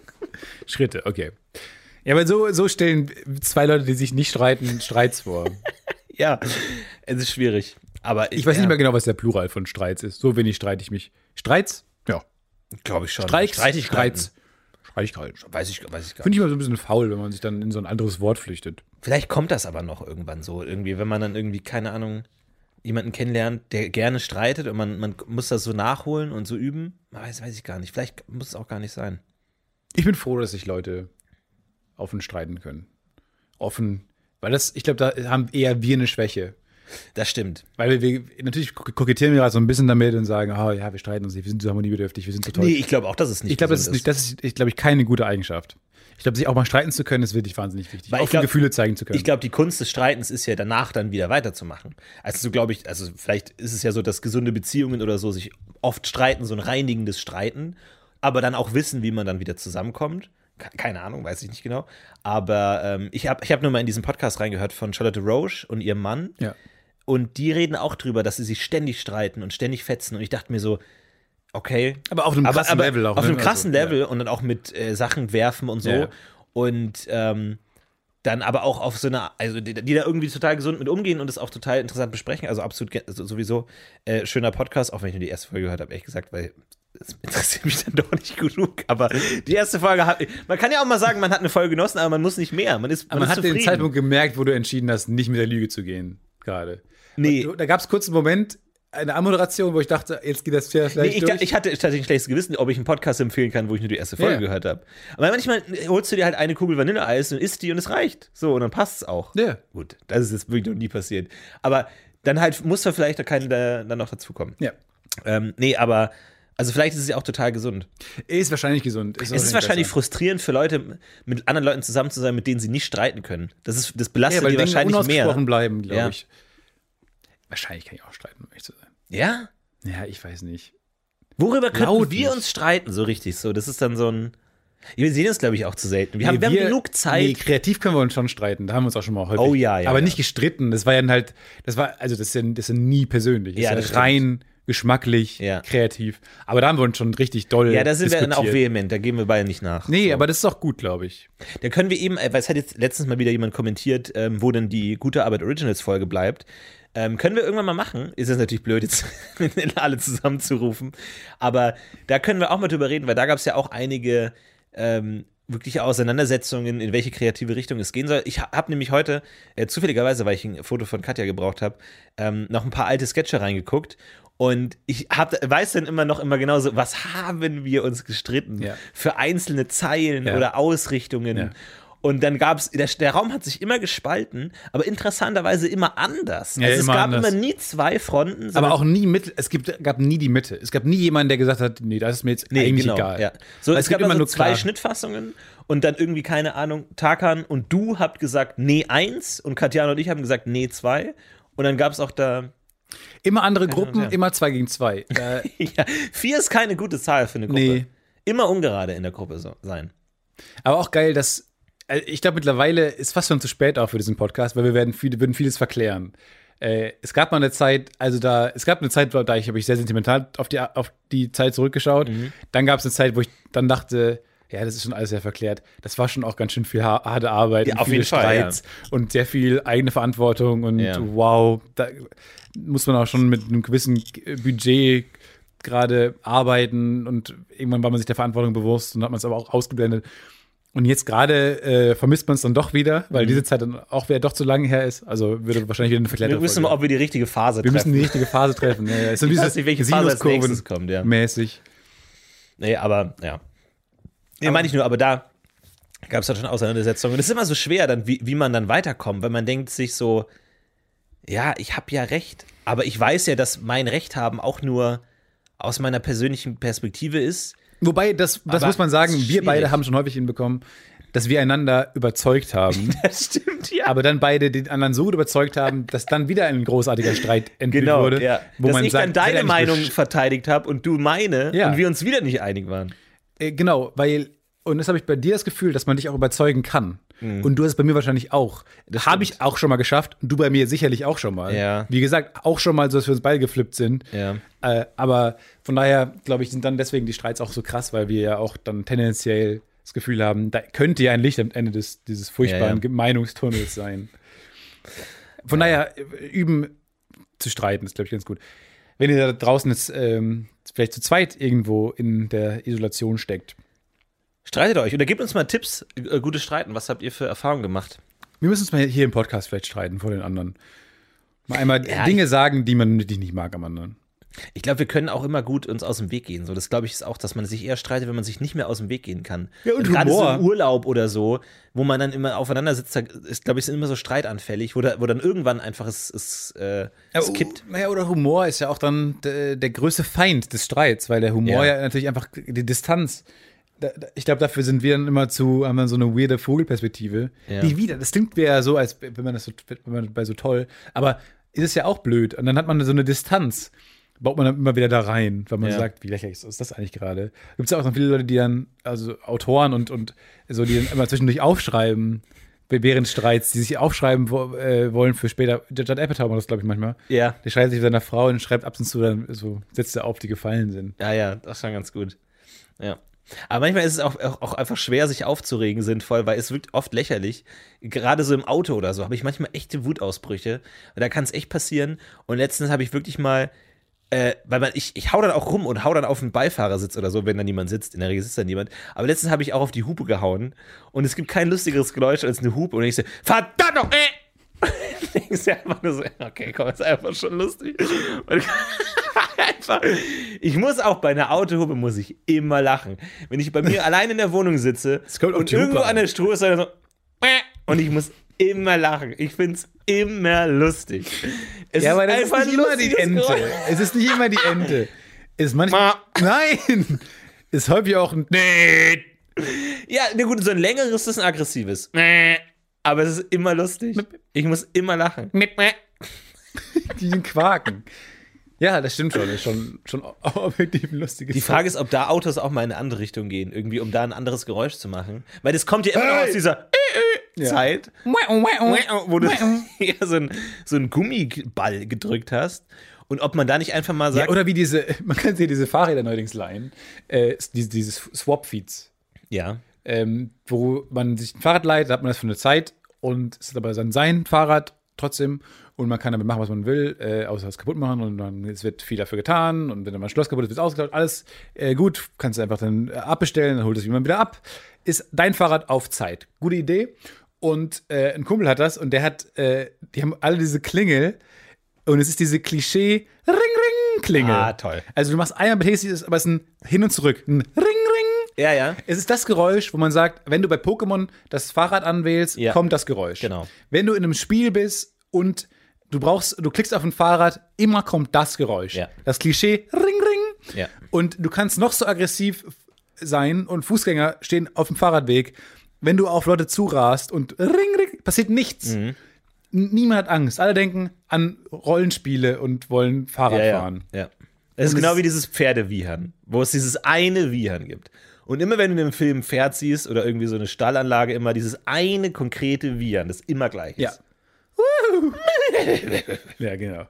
Speaker 2: Schritte, okay. Ja, aber so, so stellen zwei Leute, die sich nicht streiten, Streits vor.
Speaker 4: Ja, es ist schwierig. Aber
Speaker 2: Ich weiß
Speaker 4: ja,
Speaker 2: nicht mehr genau, was der Plural von Streits ist. So wenig streite ich mich. Streits? Ja.
Speaker 4: Glaube ich schon.
Speaker 2: Streiks?
Speaker 4: Streitigkeiten.
Speaker 2: Streits. Streitigkeiten.
Speaker 4: Weiß ich, weiß ich gar
Speaker 2: Finde ich immer so ein bisschen faul, wenn man sich dann in so ein anderes Wort flüchtet.
Speaker 4: Vielleicht kommt das aber noch irgendwann so. Irgendwie, wenn man dann irgendwie, keine Ahnung, jemanden kennenlernt, der gerne streitet und man, man muss das so nachholen und so üben. Weiß, weiß ich gar nicht. Vielleicht muss es auch gar nicht sein.
Speaker 2: Ich bin froh, dass sich Leute offen streiten können. Offen. Weil das, ich glaube, da haben eher wir eine Schwäche.
Speaker 4: Das stimmt.
Speaker 2: Weil wir, wir natürlich kokettieren wir gerade so ein bisschen damit und sagen, oh ja, wir streiten uns nicht, wir sind so harmoniebedürftig, wir sind so toll.
Speaker 4: Nee, ich glaube auch, dass es nicht
Speaker 2: ich glaube, das ist nicht, das ist, ich glaube, ich keine gute Eigenschaft. Ich glaube, sich auch mal streiten zu können, ist wirklich wahnsinnig wichtig.
Speaker 4: Weil
Speaker 2: auch
Speaker 4: glaub-
Speaker 2: Gefühle zeigen zu können.
Speaker 4: Ich glaube, die Kunst des Streitens ist ja danach dann wieder weiterzumachen. Also so glaube ich, also vielleicht ist es ja so, dass gesunde Beziehungen oder so sich oft streiten, so ein reinigendes Streiten, aber dann auch wissen, wie man dann wieder zusammenkommt. Ke- Keine Ahnung, weiß ich nicht genau. Aber ähm, ich habe ich hab nur mal in diesen Podcast reingehört von Charlotte Roche und ihrem Mann.
Speaker 2: ja.
Speaker 4: Und die reden auch drüber, dass sie sich ständig streiten und ständig fetzen. Und ich dachte mir so, okay.
Speaker 2: Aber auf einem krassen Level auch.
Speaker 4: Auf
Speaker 2: ne?
Speaker 4: einem krassen
Speaker 2: Also,
Speaker 4: Level und dann auch mit äh, Sachen werfen und so.
Speaker 2: Ja.
Speaker 4: Und ähm, dann aber auch auf so eine, also die, die da irgendwie total gesund mit umgehen und das auch total interessant besprechen. Also absolut also sowieso äh, schöner Podcast, auch wenn ich nur die erste Folge gehört habe, ehrlich gesagt, weil das interessiert mich dann doch nicht genug. Aber die erste Folge hat, man kann ja auch mal sagen, man hat eine Folge genossen, aber man muss nicht mehr. Man ist, man
Speaker 2: man
Speaker 4: ist
Speaker 2: hat den
Speaker 4: zufrieden.
Speaker 2: Zeitpunkt gemerkt, wo du entschieden hast, nicht mit der Lüge zu gehen. Gerade.
Speaker 4: Nee.
Speaker 2: Du, da gab es kurz einen Moment, eine Anmoderation, wo ich dachte, jetzt geht das ja
Speaker 4: Nee,
Speaker 2: vielleicht
Speaker 4: ich,
Speaker 2: durch.
Speaker 4: ich hatte tatsächlich ein schlechtes Gewissen, ob ich einen Podcast empfehlen kann, wo ich nur die erste Folge
Speaker 2: Ja.
Speaker 4: gehört habe. Aber manchmal holst du dir halt eine Kugel Vanilleeis und isst die und es reicht. So, und dann passt es auch.
Speaker 2: Ja.
Speaker 4: Gut, das ist jetzt wirklich noch nie passiert. Aber dann halt muss da vielleicht keiner da, dann noch dazukommen.
Speaker 2: ja.
Speaker 4: Ähm, nee, aber also vielleicht ist es ja auch total gesund.
Speaker 2: Ist wahrscheinlich gesund.
Speaker 4: Es ist wahrscheinlich
Speaker 2: besser.
Speaker 4: frustrierend für Leute, mit anderen Leuten zusammen zu sein, mit denen sie nicht streiten können. Das, ist, das
Speaker 2: ja,
Speaker 4: belastet
Speaker 2: weil
Speaker 4: die
Speaker 2: Dinge
Speaker 4: wahrscheinlich mehr.
Speaker 2: bleiben, glaube
Speaker 4: Ja.
Speaker 2: ich. Wahrscheinlich kann ich auch streiten, um ehrlich zu sein.
Speaker 4: Ja?
Speaker 2: Ja, ich weiß nicht.
Speaker 4: Worüber könnten
Speaker 2: Laut
Speaker 4: wir
Speaker 2: nicht.
Speaker 4: uns streiten, so richtig? So, das ist dann so ein. Wir sehen uns, glaube ich, auch zu selten. Wir, haben,
Speaker 2: Nee,
Speaker 4: wir haben genug Zeit.
Speaker 2: Nee, kreativ können wir uns schon streiten. Da haben wir uns auch schon mal häufig.
Speaker 4: Oh ja, ja,
Speaker 2: Aber
Speaker 4: ja.
Speaker 2: nicht gestritten. Das war ja dann halt, das war, also das ist ja, das ist ja nie persönlich. Das
Speaker 4: Ja,
Speaker 2: ist
Speaker 4: das
Speaker 2: ja
Speaker 4: stimmt.
Speaker 2: rein geschmacklich,
Speaker 4: Ja.
Speaker 2: kreativ. Aber da haben wir uns schon richtig doll
Speaker 4: ja, da sind wir dann auch
Speaker 2: diskutiert.
Speaker 4: vehement, da gehen wir beide nicht nach.
Speaker 2: Nee,
Speaker 4: so.
Speaker 2: aber das ist auch gut, glaube ich.
Speaker 4: Da können wir eben, äh, weil es hat jetzt letztens mal wieder jemand kommentiert, ähm, wo denn die gute Arbeit Originals Folge bleibt. Ähm, können wir irgendwann mal machen. Ist jetzt natürlich blöd, jetzt alle zusammenzurufen. Aber da können wir auch mal drüber reden, weil da gab es ja auch einige ähm, wirkliche Auseinandersetzungen, in welche kreative Richtung es gehen soll. Ich ha- habe nämlich heute, äh, zufälligerweise, weil ich ein Foto von Katja gebraucht habe, ähm, noch ein paar alte Sketche reingeguckt. Und ich hab, weiß dann immer noch immer genauso, was haben wir uns gestritten
Speaker 2: Ja.
Speaker 4: für einzelne Zeilen
Speaker 2: Ja.
Speaker 4: oder Ausrichtungen.
Speaker 2: Ja.
Speaker 4: Und dann gab es, der, der Raum hat sich immer gespalten, aber interessanterweise immer anders. Also es
Speaker 2: immer
Speaker 4: gab
Speaker 2: anders.
Speaker 4: immer nie zwei Fronten,
Speaker 2: Aber auch nie mit, es gibt, gab nie die Mitte. Es gab nie jemanden, der gesagt hat, nee, das ist mir jetzt
Speaker 4: Nee,
Speaker 2: eigentlich
Speaker 4: genau,
Speaker 2: egal.
Speaker 4: So,
Speaker 2: Weil
Speaker 4: es, gab immer so
Speaker 2: nur
Speaker 4: zwei
Speaker 2: klar-
Speaker 4: Schnittfassungen und dann irgendwie, keine Ahnung, Tarkan und du habt gesagt, nee, eins und Katjana und ich haben gesagt, nee, zwei. Und dann gab es auch da,
Speaker 2: Immer andere Gruppen,
Speaker 4: ja.
Speaker 2: immer zwei gegen zwei. Äh,
Speaker 4: ja, vier ist keine gute Zahl für eine Gruppe.
Speaker 2: Nee.
Speaker 4: Immer ungerade in der Gruppe so, sein.
Speaker 2: aber auch geil, dass, also ich glaube, mittlerweile ist fast schon zu spät auch für diesen Podcast, weil wir werden viel, würden vieles verklären. Äh, es gab mal eine Zeit, also da, es gab eine Zeit, da ich habe ich sehr sentimental auf die, auf die Zeit zurückgeschaut.
Speaker 4: Mhm.
Speaker 2: Dann gab es eine Zeit, wo ich dann dachte, ja, das ist schon alles sehr verklärt. Das war schon auch ganz schön viel ha- harte Arbeit
Speaker 4: Ja,
Speaker 2: und viele
Speaker 4: Fall, ja.
Speaker 2: Streits und sehr viel eigene Verantwortung und
Speaker 4: Ja.
Speaker 2: wow, da muss man auch schon mit einem gewissen Budget gerade arbeiten und irgendwann war man sich der Verantwortung bewusst und hat man es aber auch ausgeblendet. Und jetzt gerade äh, vermisst man es dann doch wieder, weil diese Zeit dann auch wieder doch zu lange her ist. Also würde wahrscheinlich wieder eine
Speaker 4: Mhm. Wir wissen mal, ob wir die richtige Phase
Speaker 2: Wir müssen
Speaker 4: treffen.
Speaker 2: die richtige Phase treffen. Ja, ja. So
Speaker 4: Ich weiß nicht, welche Phase als nächstes kommt, ja.
Speaker 2: mäßig.
Speaker 4: Nee, aber ja. Nee, meine ich nur, aber da gab es dann schon Auseinandersetzungen. Und es ist immer so schwer, dann, wie, wie man dann weiterkommt, weil man denkt sich so, ja, ich habe ja recht, aber ich weiß ja, dass mein Recht haben auch nur aus meiner persönlichen Perspektive ist.
Speaker 2: Wobei, das, das
Speaker 4: Aber
Speaker 2: muss man sagen, wir beide haben schon häufig hinbekommen, dass wir einander überzeugt haben,
Speaker 4: Das stimmt, ja.
Speaker 2: aber dann beide den anderen so gut überzeugt haben, dass dann wieder ein großartiger Streit entwickelt
Speaker 4: Genau,
Speaker 2: wurde.
Speaker 4: ja.
Speaker 2: Wo
Speaker 4: dass
Speaker 2: man
Speaker 4: ich
Speaker 2: sagt,
Speaker 4: dann deine Meinung verteidigt habe und du meine
Speaker 2: Ja.
Speaker 4: und wir uns wieder nicht einig waren.
Speaker 2: Äh, genau, weil, und das habe ich bei dir das Gefühl, dass man dich auch überzeugen kann. Und du hast es bei mir wahrscheinlich auch.
Speaker 4: Mhm. Das
Speaker 2: Habe ich auch schon mal geschafft und du bei mir sicherlich auch schon mal.
Speaker 4: Ja.
Speaker 2: Wie gesagt, auch schon mal so, dass wir uns beide geflippt sind.
Speaker 4: Ja.
Speaker 2: Äh, aber von daher, glaube ich, sind dann deswegen die Streits auch so krass, weil wir ja auch dann tendenziell das Gefühl haben, da könnte ja ein Licht am Ende des, dieses furchtbaren
Speaker 4: Ja, ja.
Speaker 2: Meinungstunnels sein. Von daher, äh, üben zu streiten ist, glaube ich, ganz gut. Wenn ihr da draußen jetzt ähm, vielleicht zu zweit irgendwo in der Isolation steckt,
Speaker 4: Streitet euch oder gebt uns mal Tipps, äh, gutes Streiten. Was habt ihr für Erfahrungen gemacht?
Speaker 2: Wir müssen uns mal hier im Podcast vielleicht streiten vor den anderen. Mal einmal
Speaker 4: Ja,
Speaker 2: Dinge sagen, die man die ich nicht mag am anderen.
Speaker 4: Ich glaube, wir können auch immer gut uns aus dem Weg gehen. So, das glaube ich ist auch, dass man sich eher streitet, wenn man sich nicht mehr aus dem Weg gehen kann.
Speaker 2: Ja, und
Speaker 4: Gerade so
Speaker 2: Humor.
Speaker 4: im Urlaub oder so, wo man dann immer aufeinander sitzt, da ist, glaube ich, sind immer so streitanfällig, wo, da, wo dann irgendwann einfach es, es, äh, es kippt.
Speaker 2: Naja, oder Humor ist ja auch dann der, der größte Feind des Streits, weil der Humor
Speaker 4: Ja.
Speaker 2: ja, natürlich einfach die Distanz. Da, ich glaube, dafür sind wir dann immer zu, haben dann so eine weirde Vogelperspektive.
Speaker 4: Ja.
Speaker 2: Die wieder, das klingt ja so, als wenn man das so, wenn man bei so toll, aber ist es ja auch blöd. Und dann hat man so eine Distanz, baut man dann immer wieder da rein, weil man
Speaker 4: Ja.
Speaker 2: sagt, wie lächerlich ist das eigentlich gerade? Gibt es ja auch noch viele Leute, die dann, also Autoren und, und so, die dann immer zwischendurch aufschreiben, während Streits, die sich aufschreiben wo, äh, wollen für später. Judd Apatow macht das, glaube ich, manchmal.
Speaker 4: Ja.
Speaker 2: Der schreibt sich mit seiner Frau und schreibt ab und zu dann so Sätze auf, die gefallen sind.
Speaker 4: Ja, ja, das ist schon ganz gut. Ja. Aber manchmal ist es auch, auch, auch einfach schwer, sich aufzuregen, sinnvoll, weil es wirkt oft lächerlich. Gerade so im Auto oder so habe ich manchmal echte Wutausbrüche. Da kann es echt passieren. Und letztens habe ich wirklich mal, äh, weil man, ich, ich hau dann auch rum und hau dann auf den Beifahrersitz oder so, wenn da niemand sitzt. In der Regel sitzt da niemand. Aber letztens habe ich auch auf die Hupe gehauen. Und es gibt kein lustigeres Geräusch als eine Hupe. Und ich so, verdammt noch, äh! denkst dir einfach nur so, okay, komm, ist einfach schon lustig. Einfach, ich muss auch bei einer Autohupe muss ich immer lachen. Wenn ich bei mir allein in der Wohnung sitze und irgendwo
Speaker 2: an.
Speaker 4: der Stroh ist so und ich muss immer lachen. Ich find's immer lustig. Es
Speaker 2: Ja, aber das ist nicht immer die Ente.
Speaker 4: Geräusch.
Speaker 2: Es ist nicht immer die Ente. Ist manchmal. Nein! Ist häufig auch ein. Nee!
Speaker 4: Ja, na gut, so ein längeres ist ein aggressives. Aber es ist immer lustig. Ich muss immer lachen.
Speaker 2: Die Quaken. Ja, das stimmt schon. Das ist schon, schon objektiv ein lustiges
Speaker 4: Die Frage ist, ob da Autos auch mal in eine andere Richtung gehen, irgendwie, um da ein anderes Geräusch zu machen. Weil das kommt ja immer noch aus dieser äh, äh Zeit, wo du ja, so, ein, so einen Gummiball gedrückt hast. Und ob man da nicht einfach mal
Speaker 2: Ja,
Speaker 4: sagt,
Speaker 2: oder wie diese, man kann sich diese Fahrräder neuerdings leihen, äh, diese, dieses Swap-Feeds,
Speaker 4: ja,
Speaker 2: ähm, wo man sich ein Fahrrad leiht, da hat man das für eine Zeit und es ist aber dann sein Fahrrad trotzdem und man kann damit machen, was man will, äh, außer es kaputt machen und dann es wird viel dafür getan und wenn dann mal ein Schloss kaputt ist, wird es ausgetauscht, alles äh, gut, kannst du einfach dann äh, abbestellen, dann holt es jemand wieder ab. Ist dein Fahrrad auf Zeit. Gute Idee. Und äh, ein Kumpel hat das und der hat, äh, die haben alle diese Klingel und es ist diese Klischee Ring Ring Klingel.
Speaker 4: Ah, toll.
Speaker 2: Also du machst einmal betätigst es, aber es ist ein Hin und Zurück. Ein Ring Ring.
Speaker 4: ja, ja.
Speaker 2: Es ist das Geräusch, wo man sagt, wenn du bei Pokémon das Fahrrad anwählst,
Speaker 4: Ja.
Speaker 2: kommt das Geräusch.
Speaker 4: Genau.
Speaker 2: Wenn du in einem Spiel bist und du brauchst, du klickst auf ein Fahrrad, immer kommt das Geräusch.
Speaker 4: Ja.
Speaker 2: Das Klischee Ring Ring.
Speaker 4: Ja.
Speaker 2: Und du kannst noch so aggressiv sein und Fußgänger stehen auf dem Fahrradweg. Wenn du auf Leute zurast und Ring Ring, passiert nichts.
Speaker 4: Mhm.
Speaker 2: Niemand hat Angst. Alle denken an Rollenspiele und wollen Fahrrad
Speaker 4: Ja,
Speaker 2: fahren.
Speaker 4: ja. Das ist genau
Speaker 2: es-
Speaker 4: wie dieses Pferdewiehern, wo es dieses eine Wiehern gibt. Und immer wenn du in einem Film ein Pferd siehst oder irgendwie so eine Stallanlage, immer dieses eine konkrete Wiehern, das immer gleich ist.
Speaker 2: Ja. ja, genau.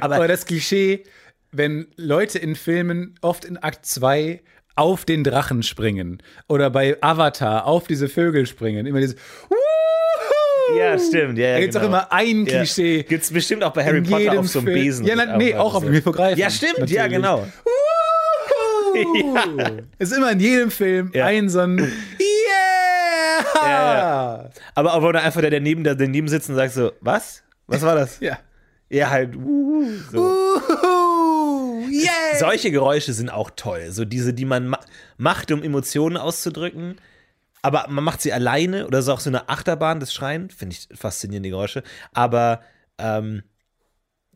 Speaker 4: Aber,
Speaker 2: Aber das Klischee, wenn Leute in Filmen oft in Akt 2 auf den Drachen springen oder bei Avatar auf diese Vögel springen, immer dieses
Speaker 4: ja, stimmt. Ja, ja,
Speaker 2: Da gibt es
Speaker 4: genau.
Speaker 2: auch immer ein
Speaker 4: Ja.
Speaker 2: Klischee.
Speaker 4: Gibt's bestimmt auch bei Harry Potter auf so einem
Speaker 2: Film.
Speaker 4: Besen.
Speaker 2: Ja, na, nee, auch auf dem Hippogreifen.
Speaker 4: Ja, stimmt, ja,
Speaker 2: natürlich.
Speaker 4: genau.
Speaker 2: Wuhu! Es ist immer in jedem Film
Speaker 4: Ja.
Speaker 2: ein so ein
Speaker 4: Ja, Aber auch wenn einfach der daneben, der daneben sitzt und sagt so, was? Was war das?
Speaker 2: ja.
Speaker 4: Ja, halt, uh, so.
Speaker 2: Wuhu! Yeah!
Speaker 4: Solche Geräusche sind auch toll. So diese, die man ma macht, um Emotionen auszudrücken. Aber man macht sie alleine oder so auch so eine Achterbahn, das Schreien. Finde ich faszinierende Geräusche. Aber, ähm,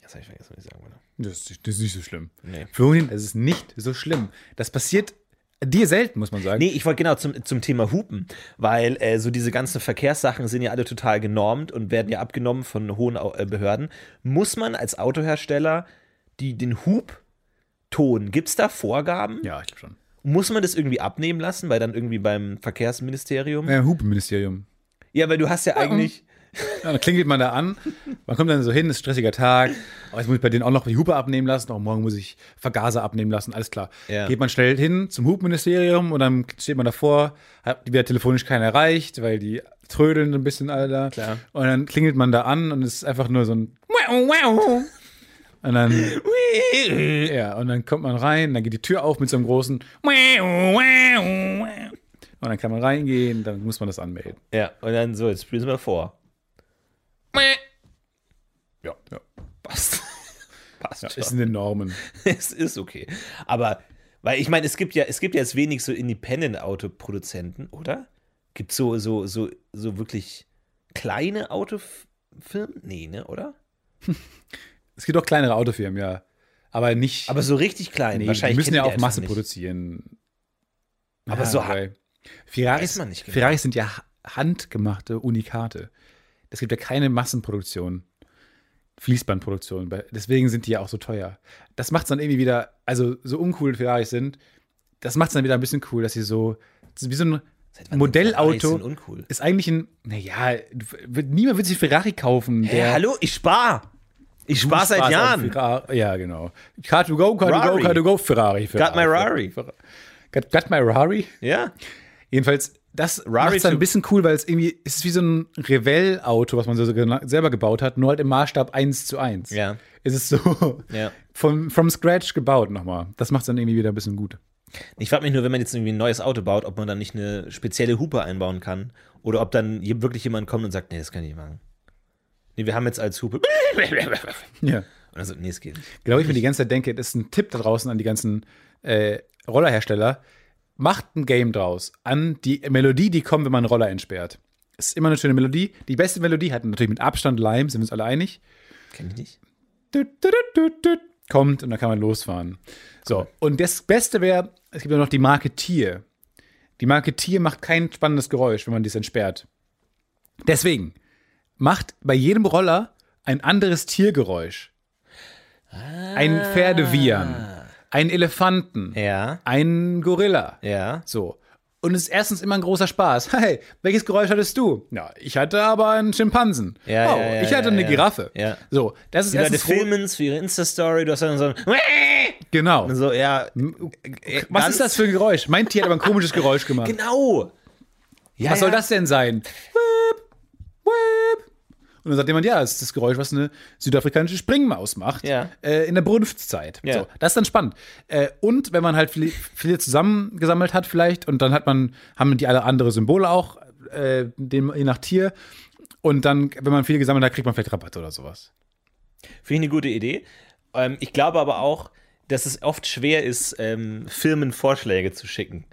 Speaker 4: jetzt habe ich vergessen, was ich sagen wollte.
Speaker 2: Das, ist- das ist nicht so schlimm.
Speaker 4: Nee.
Speaker 2: Florian, es ist nicht so schlimm. Das passiert dir selten, muss man sagen.
Speaker 4: Nee, ich wollte genau zum, zum Thema Hupen, weil äh, so diese ganzen Verkehrssachen sind ja alle total genormt und werden ja abgenommen von hohen äh, Behörden. Muss man als Autohersteller die, den Hubton, gibt es da Vorgaben?
Speaker 2: Ja, ich glaube schon.
Speaker 4: Muss man das irgendwie abnehmen lassen, weil dann irgendwie beim Verkehrsministerium?
Speaker 2: Ja, Hupenministerium.
Speaker 4: Ja, weil du hast ja eigentlich.
Speaker 2: Ja, dann klingelt man da an, man kommt dann so hin, ist ein stressiger Tag, aber jetzt muss ich bei denen auch noch die Hupe abnehmen lassen, auch morgen muss ich Vergaser abnehmen lassen, alles klar.
Speaker 4: Ja.
Speaker 2: Geht man schnell hin zum Hupministerium und dann steht man davor, hat wieder telefonisch keiner erreicht, weil die trödeln ein bisschen alle da.
Speaker 4: Klar.
Speaker 2: Und dann klingelt man da an und es ist einfach nur so ein und dann, ja, und dann kommt man rein, dann geht die Tür auf mit so einem großen und dann kann man reingehen, dann muss man das anmelden.
Speaker 4: Ja, und dann so, jetzt spielen Sie mal vor.
Speaker 2: Ja, ja.
Speaker 4: Passt. Passt
Speaker 2: ja ist in den Normen.
Speaker 4: es ist okay. Aber, weil ich meine, es gibt ja, es gibt ja jetzt wenig so Independent-Autoproduzenten, oder? Gibt so, so, so, so wirklich kleine Autofirmen? Nee, ne, oder?
Speaker 2: Es gibt auch kleinere Autofirmen, ja. Aber nicht.
Speaker 4: Aber so richtig klein.
Speaker 2: nee, die
Speaker 4: Wahrscheinlich
Speaker 2: müssen
Speaker 4: kennt
Speaker 2: ja
Speaker 4: die
Speaker 2: auch Masse
Speaker 4: nicht.
Speaker 2: produzieren.
Speaker 4: Aber so ha-
Speaker 2: weil Ferraris,
Speaker 4: man nicht genau.
Speaker 2: Ferraris sind ja ha- handgemachte Unikate. Es gibt ja keine Massenproduktion, Fließbandproduktion. Deswegen sind die ja auch so teuer. Das macht es dann irgendwie wieder, also so uncool Ferraris sind, das macht es dann wieder ein bisschen cool, dass sie so, wie so ein Modellauto ist eigentlich ein, naja, niemand wird sich Ferrari kaufen. Der,
Speaker 4: hallo, ich spar. Ich spar seit Jahren.
Speaker 2: Ja, genau. Car to go, car to go,
Speaker 4: Rari.
Speaker 2: car to go, Ferrari. Ferrari
Speaker 4: Got my Rari.
Speaker 2: Ferrari. Got, got my Rari.
Speaker 4: Ja.
Speaker 2: Jedenfalls, das dann
Speaker 4: to-
Speaker 2: ein bisschen cool, weil es irgendwie, es ist wie so ein Revell-Auto, was man so selber gebaut hat, nur halt im Maßstab 1 zu 1.
Speaker 4: Ja.
Speaker 2: Es ist so
Speaker 4: Ja.
Speaker 2: vom, from scratch gebaut nochmal. Das macht es dann irgendwie wieder ein bisschen gut.
Speaker 4: Ich frage mich nur, wenn man jetzt irgendwie ein neues Auto baut, ob man dann nicht eine spezielle Hupe einbauen kann. Oder ob dann wirklich jemand kommt und sagt, nee, das kann ich nicht machen. Nee, wir haben jetzt als Hupe.
Speaker 2: Ja.
Speaker 4: Und also, nee, es geht nicht.
Speaker 2: Glaube ich mir die ganze Zeit denke, das ist ein Tipp da draußen an die ganzen äh, Rollerhersteller. Macht ein Game draus an die Melodie, die kommt, wenn man einen Roller entsperrt. Es ist immer eine schöne Melodie. Die beste Melodie hat natürlich mit Abstand Lime, sind wir uns alle einig.
Speaker 4: Kenn ich nicht.
Speaker 2: Tut, tut, tut, kommt und dann kann man losfahren. So, und das Beste wäre, es gibt ja noch die Marke Tier. Die Marke Tier macht kein spannendes Geräusch, wenn man dies entsperrt. Deswegen, macht bei jedem Roller ein anderes Tiergeräusch. Ein Pferdewiehern, ein Elefanten,
Speaker 4: Ja,
Speaker 2: ein Gorilla.
Speaker 4: ja.
Speaker 2: So. Und es ist erstens immer ein großer Spaß. Hey, welches Geräusch hattest du? Ja, ich hatte aber einen Schimpansen.
Speaker 4: Ja,
Speaker 2: oh,
Speaker 4: ja, ja,
Speaker 2: ich hatte eine. Giraffe.
Speaker 4: Ja.
Speaker 2: So, das ist
Speaker 4: Leute
Speaker 2: erstens ro-
Speaker 4: filmen es für ihre Insta-Story, du hast dann so ein.
Speaker 2: Genau.
Speaker 4: So, ja.
Speaker 2: Was
Speaker 4: ganz-
Speaker 2: ist das für ein Geräusch? Mein Tier hat aber ein komisches Geräusch gemacht.
Speaker 4: Genau. Ja,
Speaker 2: was soll das denn sein? Und dann sagt jemand, ja, das ist das Geräusch, was eine südafrikanische Springmaus macht
Speaker 4: Ja.
Speaker 2: äh, in der Brunftzeit.
Speaker 4: Ja.
Speaker 2: So, das ist dann spannend. Äh, und wenn man halt viele, viele zusammengesammelt hat vielleicht und dann hat man, haben die alle andere Symbole auch, äh, den, je nach Tier. Und dann, wenn man viele gesammelt hat, kriegt man vielleicht Rabatt oder sowas.
Speaker 4: Finde ich eine gute Idee. Ähm, ich glaube aber auch, dass es oft schwer ist, ähm, Firmen Vorschläge zu schicken.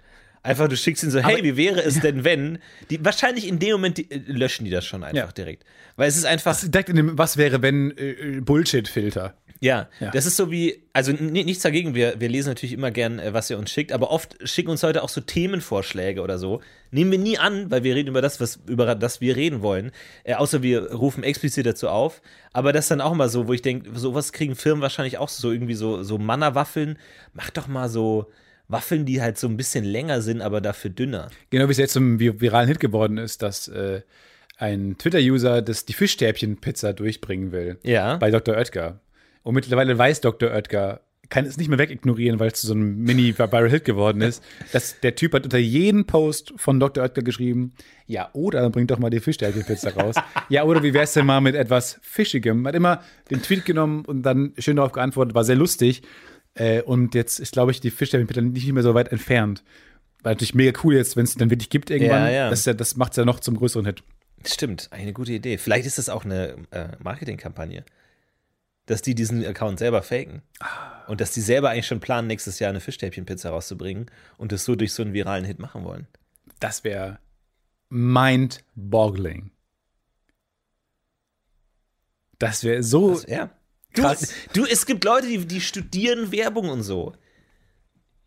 Speaker 4: Einfach, du schickst ihnen so, hey, wie wäre es denn, wenn? Die, wahrscheinlich in dem Moment die, äh, löschen die das schon einfach
Speaker 2: Ja.
Speaker 4: direkt. Weil es ist einfach,
Speaker 2: Direkt in dem, was wäre, wenn äh, äh, Bullshit-Filter.
Speaker 4: ja,
Speaker 2: Ja.
Speaker 4: das ist so wie, also nichts dagegen, wir, wir lesen natürlich immer gern, äh, was ihr uns schickt, aber oft schicken uns Leute auch so Themenvorschläge oder so. Nehmen wir nie an, weil wir reden über das, was, über das wir reden wollen. Äh, außer wir rufen explizit dazu auf. Aber das ist dann auch mal so, wo ich denke, sowas kriegen Firmen wahrscheinlich auch so irgendwie so, so Manna-Waffeln. Mach doch mal so Waffeln, die halt so ein bisschen länger sind, aber dafür dünner.
Speaker 2: Genau wie es jetzt zum vi- viralen Hit geworden ist, dass äh, ein Twitter-User das die Fischstäbchen-Pizza durchbringen will.
Speaker 4: Ja.
Speaker 2: Bei Dr. Oetker. Und mittlerweile weiß Dr. Oetker, kann es nicht mehr wegignorieren, weil es zu so einem Mini-Viral-Hit geworden ist. Dass der Typ hat unter jeden Post von Dr. Oetker geschrieben, ja, oder bringt doch mal die Fischstäbchen-Pizza raus. ja, oder wie wär's denn mal mit etwas Fischigem? Hat immer den Tweet genommen und dann schön darauf geantwortet, war sehr lustig. Äh, und jetzt ist, glaube ich, die Fischstäbchen-Pizza nicht mehr so weit entfernt. War natürlich mega cool jetzt, wenn es dann wirklich gibt irgendwann.
Speaker 4: Ja, ja.
Speaker 2: Das, ja, das macht es ja noch zum größeren Hit.
Speaker 4: Stimmt, eine gute Idee. Vielleicht ist das auch eine äh, Marketingkampagne. Dass die diesen Account selber faken. Und dass die selber eigentlich schon planen, nächstes Jahr eine Fischstäbchenpizza rauszubringen und das so durch so einen viralen Hit machen wollen.
Speaker 2: Das wäre mind-boggling. Das wäre so.
Speaker 4: Das, ja. Du,
Speaker 2: Krass.
Speaker 4: du, es gibt Leute, die, die studieren Werbung und so.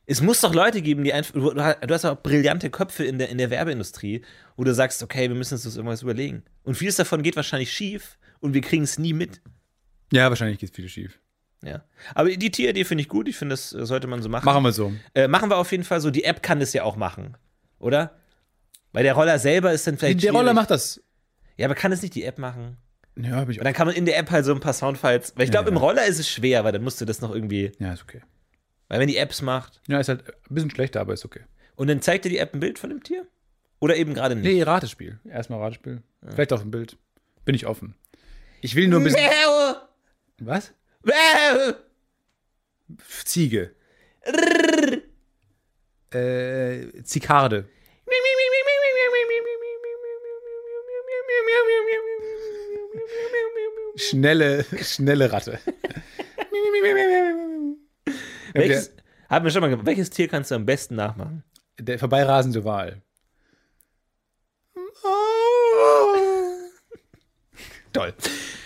Speaker 4: Es muss doch Leute geben, die einfach. Du, du hast auch brillante Köpfe in der, in der Werbeindustrie, wo du sagst, okay, wir müssen uns das irgendwas überlegen. Und vieles davon geht wahrscheinlich schief und wir kriegen es nie mit.
Speaker 2: Ja, wahrscheinlich geht viel schief.
Speaker 4: Ja. Aber die Tieridee finde ich gut. Ich finde, das sollte man so machen.
Speaker 2: Machen wir so.
Speaker 4: Äh, machen wir auf jeden Fall so. Die App kann das ja auch machen. Oder? Weil der Roller selber ist dann vielleicht.
Speaker 2: Der Roller macht das.
Speaker 4: Ja, aber kann es nicht die App machen?
Speaker 2: Ja, hab ich
Speaker 4: Und dann kann man in der App halt so ein paar Soundfiles. Weil ich glaube,
Speaker 2: Ja.
Speaker 4: im Roller ist es schwer, weil dann musst du das noch irgendwie.
Speaker 2: Ja, ist okay.
Speaker 4: Weil wenn die App's macht
Speaker 2: Ja, ist halt ein bisschen schlechter, aber ist okay.
Speaker 4: und dann zeigt dir die App ein Bild von dem Tier? Oder eben gerade nicht?
Speaker 2: Nee, Ratespiel. Erstmal Ratespiel. Vielleicht auch ein Bild. Bin ich offen. Ich will nur ein bisschen. Was? Ziege. Äh, Zikarde. Schnelle, schnelle Ratte.
Speaker 4: Welches, haben wir schon mal gemacht. Welches Tier kannst du am besten nachmachen?
Speaker 2: Der vorbeirasende Wal.
Speaker 4: Toll.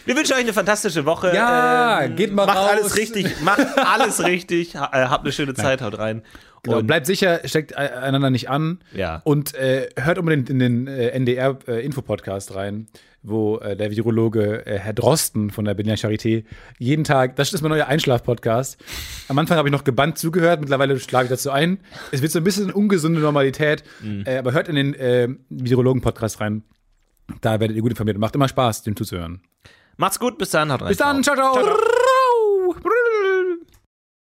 Speaker 4: Wir wünschen euch eine fantastische Woche.
Speaker 2: Ja, geht mal
Speaker 4: macht
Speaker 2: raus.
Speaker 4: alles richtig. Macht alles richtig. Äh, Habt eine schöne Zeit, haut rein.
Speaker 2: Genau,
Speaker 4: Und
Speaker 2: bleibt sicher, steckt e- einander nicht an.
Speaker 4: Ja.
Speaker 2: Und äh, hört unbedingt in den äh, NDR-Info-Podcast rein, wo äh, der Virologe äh, Herr Drosten von der Berliner Charité jeden Tag, das ist mein neuer Einschlaf-Podcast. Am Anfang habe ich noch gebannt zugehört, mittlerweile schlage ich dazu ein. Es wird so ein bisschen ungesunde Normalität,
Speaker 4: Mhm.
Speaker 2: äh, aber hört in den äh, Virologen-Podcast rein. Da werdet ihr gut informiert. Macht immer Spaß, dem zuzuhören.
Speaker 4: macht's gut, bis dann, haut rein.
Speaker 2: Bis dann, ciao, ciao.
Speaker 4: Ciao, ciao.